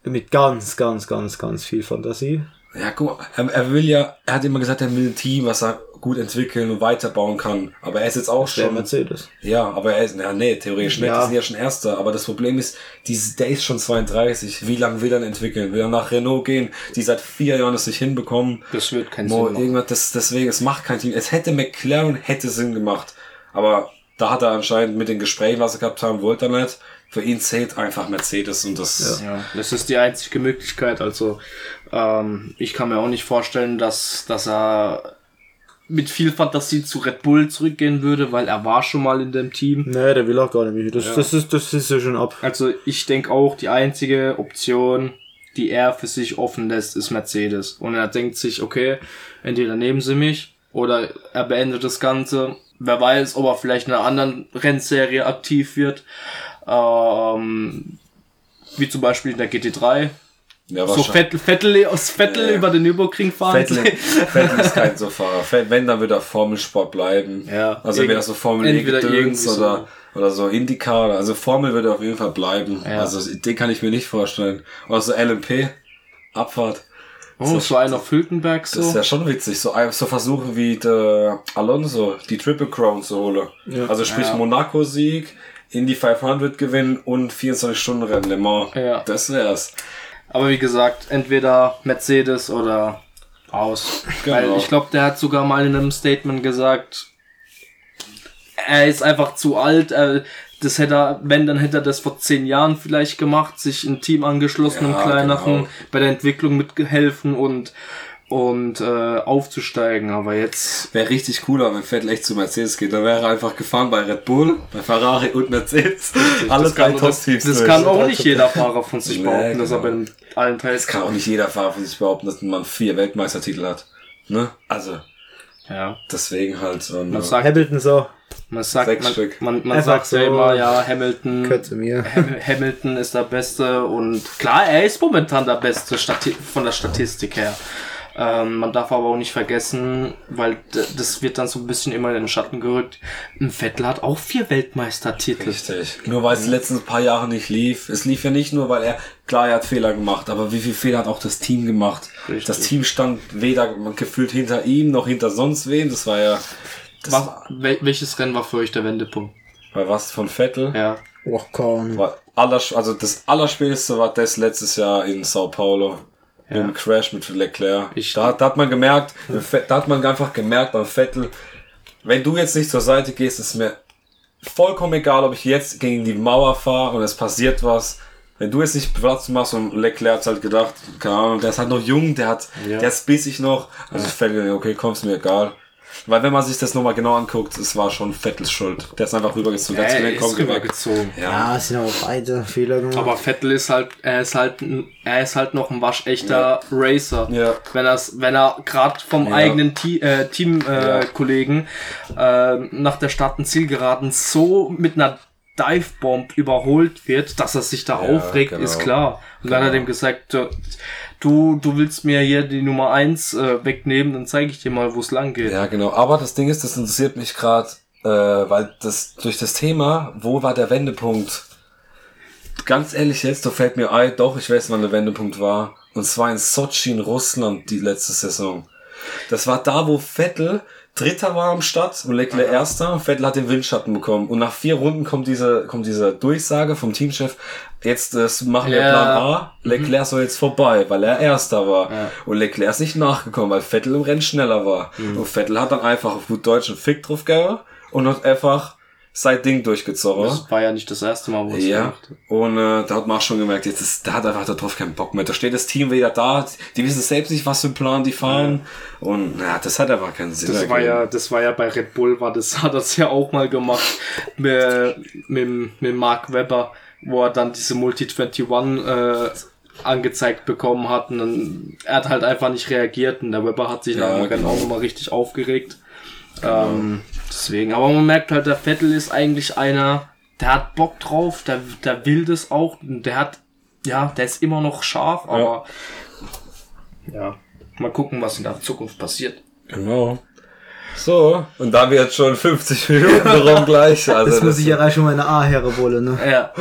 mit ganz, ganz, ganz, ganz viel Fantasie. Ja, guck mal, er, er will ja, er hat immer gesagt, er will ein Team, was er gut entwickeln und weiterbauen kann. Aber er ist jetzt auch Der schon. Mercedes. Ja, aber er ist, ja, nee, theoretisch nicht, Ja. die sind ja schon Erster. Aber das Problem ist, dieses, der ist schon 32. Wie lange will er denn entwickeln? Will er nach Renault gehen, die seit vier Jahren es nicht hinbekommen? Das wird keinen Mo, Sinn machen. irgendwas, das, deswegen, es macht kein Team. Es hätte McLaren, hätte Sinn gemacht. Aber da hat er anscheinend mit den Gesprächen, was er gehabt haben, wollte er nicht. Für ihn zählt einfach Mercedes und das, Ja, das ist die einzige Möglichkeit. Also ähm, ich kann mir auch nicht vorstellen, dass, dass er mit viel Fantasie zu Red Bull zurückgehen würde, weil er war schon mal in dem Team. Nee, der will auch gar nicht mehr. Das, das, ist, das ist ja schon ab. Also ich denke auch, die einzige Option, die er für sich offen lässt, ist Mercedes. Und er denkt sich, okay, entweder nehmen sie mich oder er beendet das Ganze. Wer weiß, ob er vielleicht in einer anderen Rennserie aktiv wird. Ähm, wie zum Beispiel in der GT3. ja, So. Vettel, Vettel aus Vettel Ja. über den Nürburgring fahren. Vettel, Vettel ist kein so. Vettel- Wenn, dann wird er Formelsport bleiben. Ja. Also entweder so Formel E Gedöns irgendwie so. oder, oder so Indycar. oder- Also Formel wird er auf jeden Fall bleiben. Ja. Also den kann ich mir nicht vorstellen. Oder so LMP, Abfahrt. Oh, so ein auf Hülkenberg Das ist so. ja schon witzig. So, so versuchen wie der Alonso die Triple Crown zu holen. Also sprich Ja. Monaco-Sieg, Indy 500 gewinnen und 24 Stunden Rennen Le Mans. Ja. Das wär's. Aber wie gesagt, entweder Mercedes oder aus. Genau. Weil ich glaube, der hat sogar mal in einem Statement gesagt, er ist einfach zu alt. Äh, das hätte er, wenn, dann hätte er das vor zehn Jahren vielleicht gemacht, sich ein Team angeschlossen, Ja, einem kleineren, genau. bei der Entwicklung mitgehelfen und und äh, aufzusteigen. Aber jetzt Wäre richtig cooler, wenn Vettel echt zu Mercedes geht. Dann wäre er einfach gefahren bei Red Bull, bei Ferrari und Mercedes. Alle das drei kann, das, Top-Teams. das durch. kann auch nicht jeder Fahrer von sich Nee, behaupten, dass er bei genau. den allen Teils Das kann auch nicht jeder Fahrer von sich behaupten, dass man vier Weltmeistertitel hat. Ne? Also, Ja. deswegen halt. Und, Man äh, sagt, Hamilton so, man sagt, sechs man, Stück. man, man sagt ja so. immer, ja, Hamilton, gehört zu mir. Ham- Hamilton ist der Beste und klar, er ist momentan der Beste Stati von der Statistik her. Ähm, man darf aber auch nicht vergessen, weil d- das wird dann so ein bisschen immer in den Schatten gerückt. Ein Vettel hat auch vier Weltmeistertitel. Richtig. Nur weil es die letzten paar Jahre nicht lief. Es lief ja nicht nur, weil er, klar, er hat Fehler gemacht, aber wie viel Fehler hat auch das Team gemacht? Richtig. Das Team stand weder gefühlt hinter ihm noch hinter sonst wem. Das war ja. Das Was, welches Rennen war für euch der Wendepunkt? bei was von Vettel? Ja. Oh, Korn. War aller, also das Allerspäteste war das letztes Jahr in Sao Paulo. Mit dem Crash mit Leclerc. Ich- da, da hat man gemerkt, da hat man einfach gemerkt beim Vettel, wenn du jetzt nicht zur Seite gehst, ist mir vollkommen egal, ob ich jetzt gegen die Mauer fahre und es passiert was. Wenn du jetzt nicht Platz machst und Leclerc hat halt gedacht, keine Ahnung, der ist halt noch jung, der hat, Ja. der ist bissig noch. Also Vettel, okay, komm's mir egal. Weil wenn man sich das nochmal genau anguckt, es war schon Vettels Schuld. Der ist einfach rübergezogen. Der hat Er ist weg. rübergezogen. Ja. Ja, es sind aber beide Fehler gemacht. Aber Vettel ist halt, er ist halt, er ist halt noch ein waschechter Racer. Ja. Wenn er's, wenn er gerade vom Ja. eigenen äh, Teamkollegen äh, Ja. Kollegen, äh, nach der Start- und Zielgeraden so mit einer Divebomb überholt wird, dass er sich da Ja, aufregt, genau. ist klar. Und dann hat er dem gesagt, äh, du, du willst mir hier die Nummer eins äh, wegnehmen, dann zeige ich dir mal, wo es lang geht. Ja, genau. Aber das Ding ist, das interessiert mich gerade, äh, weil das durch das Thema, wo war der Wendepunkt? Ganz ehrlich jetzt, da fällt mir ein, doch, ich weiß, wann der Wendepunkt war. Und zwar in Sochi in Russland die letzte Saison. Das war da, wo Vettel Dritter war am Start und Leclerc Erster. Vettel hat den Windschatten bekommen. Und nach vier Runden kommt diese, kommt diese Durchsage vom Teamchef. Jetzt das machen wir Ja. Plan A. Leclerc soll jetzt vorbei, weil er Erster war. Und Leclerc ist nicht nachgekommen, weil Vettel im Rennen schneller war. Und Vettel hat dann einfach auf gut Deutsch einen Fick drauf gegeben und hat einfach sein Ding durchgezogen. Das war ja nicht das erste Mal, wo es Ja, gemacht hat. und äh, da hat man auch schon gemerkt, jetzt ist, da hat einfach darauf keinen Bock mehr. Da steht das Team wieder da, die wissen selbst nicht, was für einen Plan die fahren. Und ja, das hat einfach keinen Sinn. Das war ergeben. ja, das war ja bei Red Bull, war das, hat das ja auch mal gemacht mit, mit, mit Mark Webber, wo er dann diese Multi 21 äh, angezeigt bekommen hat und dann, er hat halt einfach nicht reagiert und der Webber hat sich Ja, Rennen genau. auch nochmal richtig aufgeregt. Ähm, deswegen, aber man merkt halt, der Vettel ist eigentlich einer, der hat Bock drauf, der, der will das auch, und der hat, ja, der ist immer noch scharf, aber ja, mal gucken, was in der Zukunft passiert. Genau. So, und da wir jetzt schon 50 Minuten rum gleich. Also das muss ich erreichen, um eine A-Heere wolle, ne? Ja,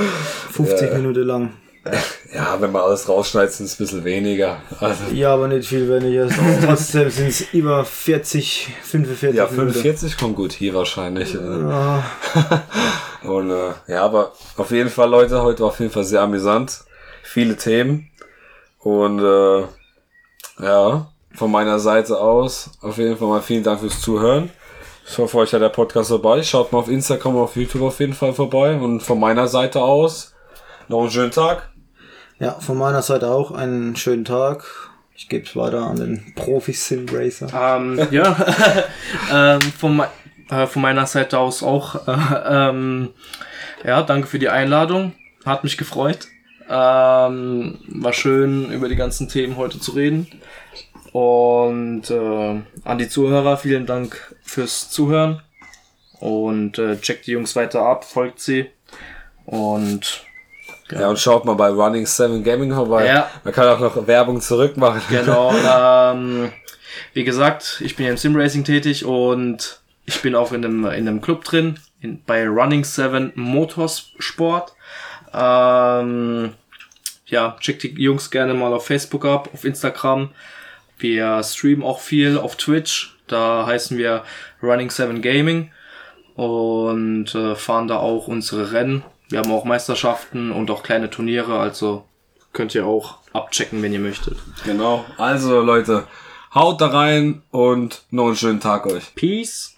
50 Ja. Minuten lang. Ja, wenn man alles rausschneidet, sind es ein bisschen weniger. Also, Ja, aber nicht viel weniger. Trotzdem sind es über 40, 45 ja, Minuten. 45 kommt gut hier wahrscheinlich. äh. Ah, Und äh, ja, aber auf jeden Fall, Leute, heute war auf jeden Fall sehr amüsant. Viele Themen. Und äh, ja, von meiner Seite aus auf jeden Fall mal vielen Dank fürs Zuhören. Ich hoffe, euch hat der Podcast dabei. Schaut mal auf Instagram, auf YouTube auf jeden Fall vorbei. Und von meiner Seite aus noch einen schönen Tag. Ja, von meiner Seite auch einen schönen Tag. Ich gebe es weiter an den Profi-Sim Racer. ähm, ja. ähm, von, äh, von meiner Seite aus auch. Äh, ähm, ja, danke für die Einladung. Hat mich gefreut. Ähm, war schön, über die ganzen Themen heute zu reden. Und äh, an die Zuhörer, vielen Dank fürs Zuhören. Und äh, checkt die Jungs weiter ab, folgt sie. Und Ja. und schaut mal bei Running 7 Gaming vorbei. Ja. Man kann auch noch Werbung zurückmachen. Genau. ähm, wie gesagt, ich bin ja im Simracing tätig und ich bin auch in einem, in einem Club drin, in, bei Running 7 Motorsport. Ähm, ja, checkt die Jungs gerne mal auf Facebook ab, auf Instagram. Wir streamen auch viel auf Twitch. Da heißen wir Running 7 Gaming und äh, fahren da auch unsere Rennen. Wir haben auch Meisterschaften und auch kleine Turniere, also könnt ihr auch abchecken, wenn ihr möchtet. Genau. Also Leute, haut da rein und noch einen schönen Tag euch. Peace.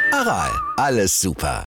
Aral, alles super.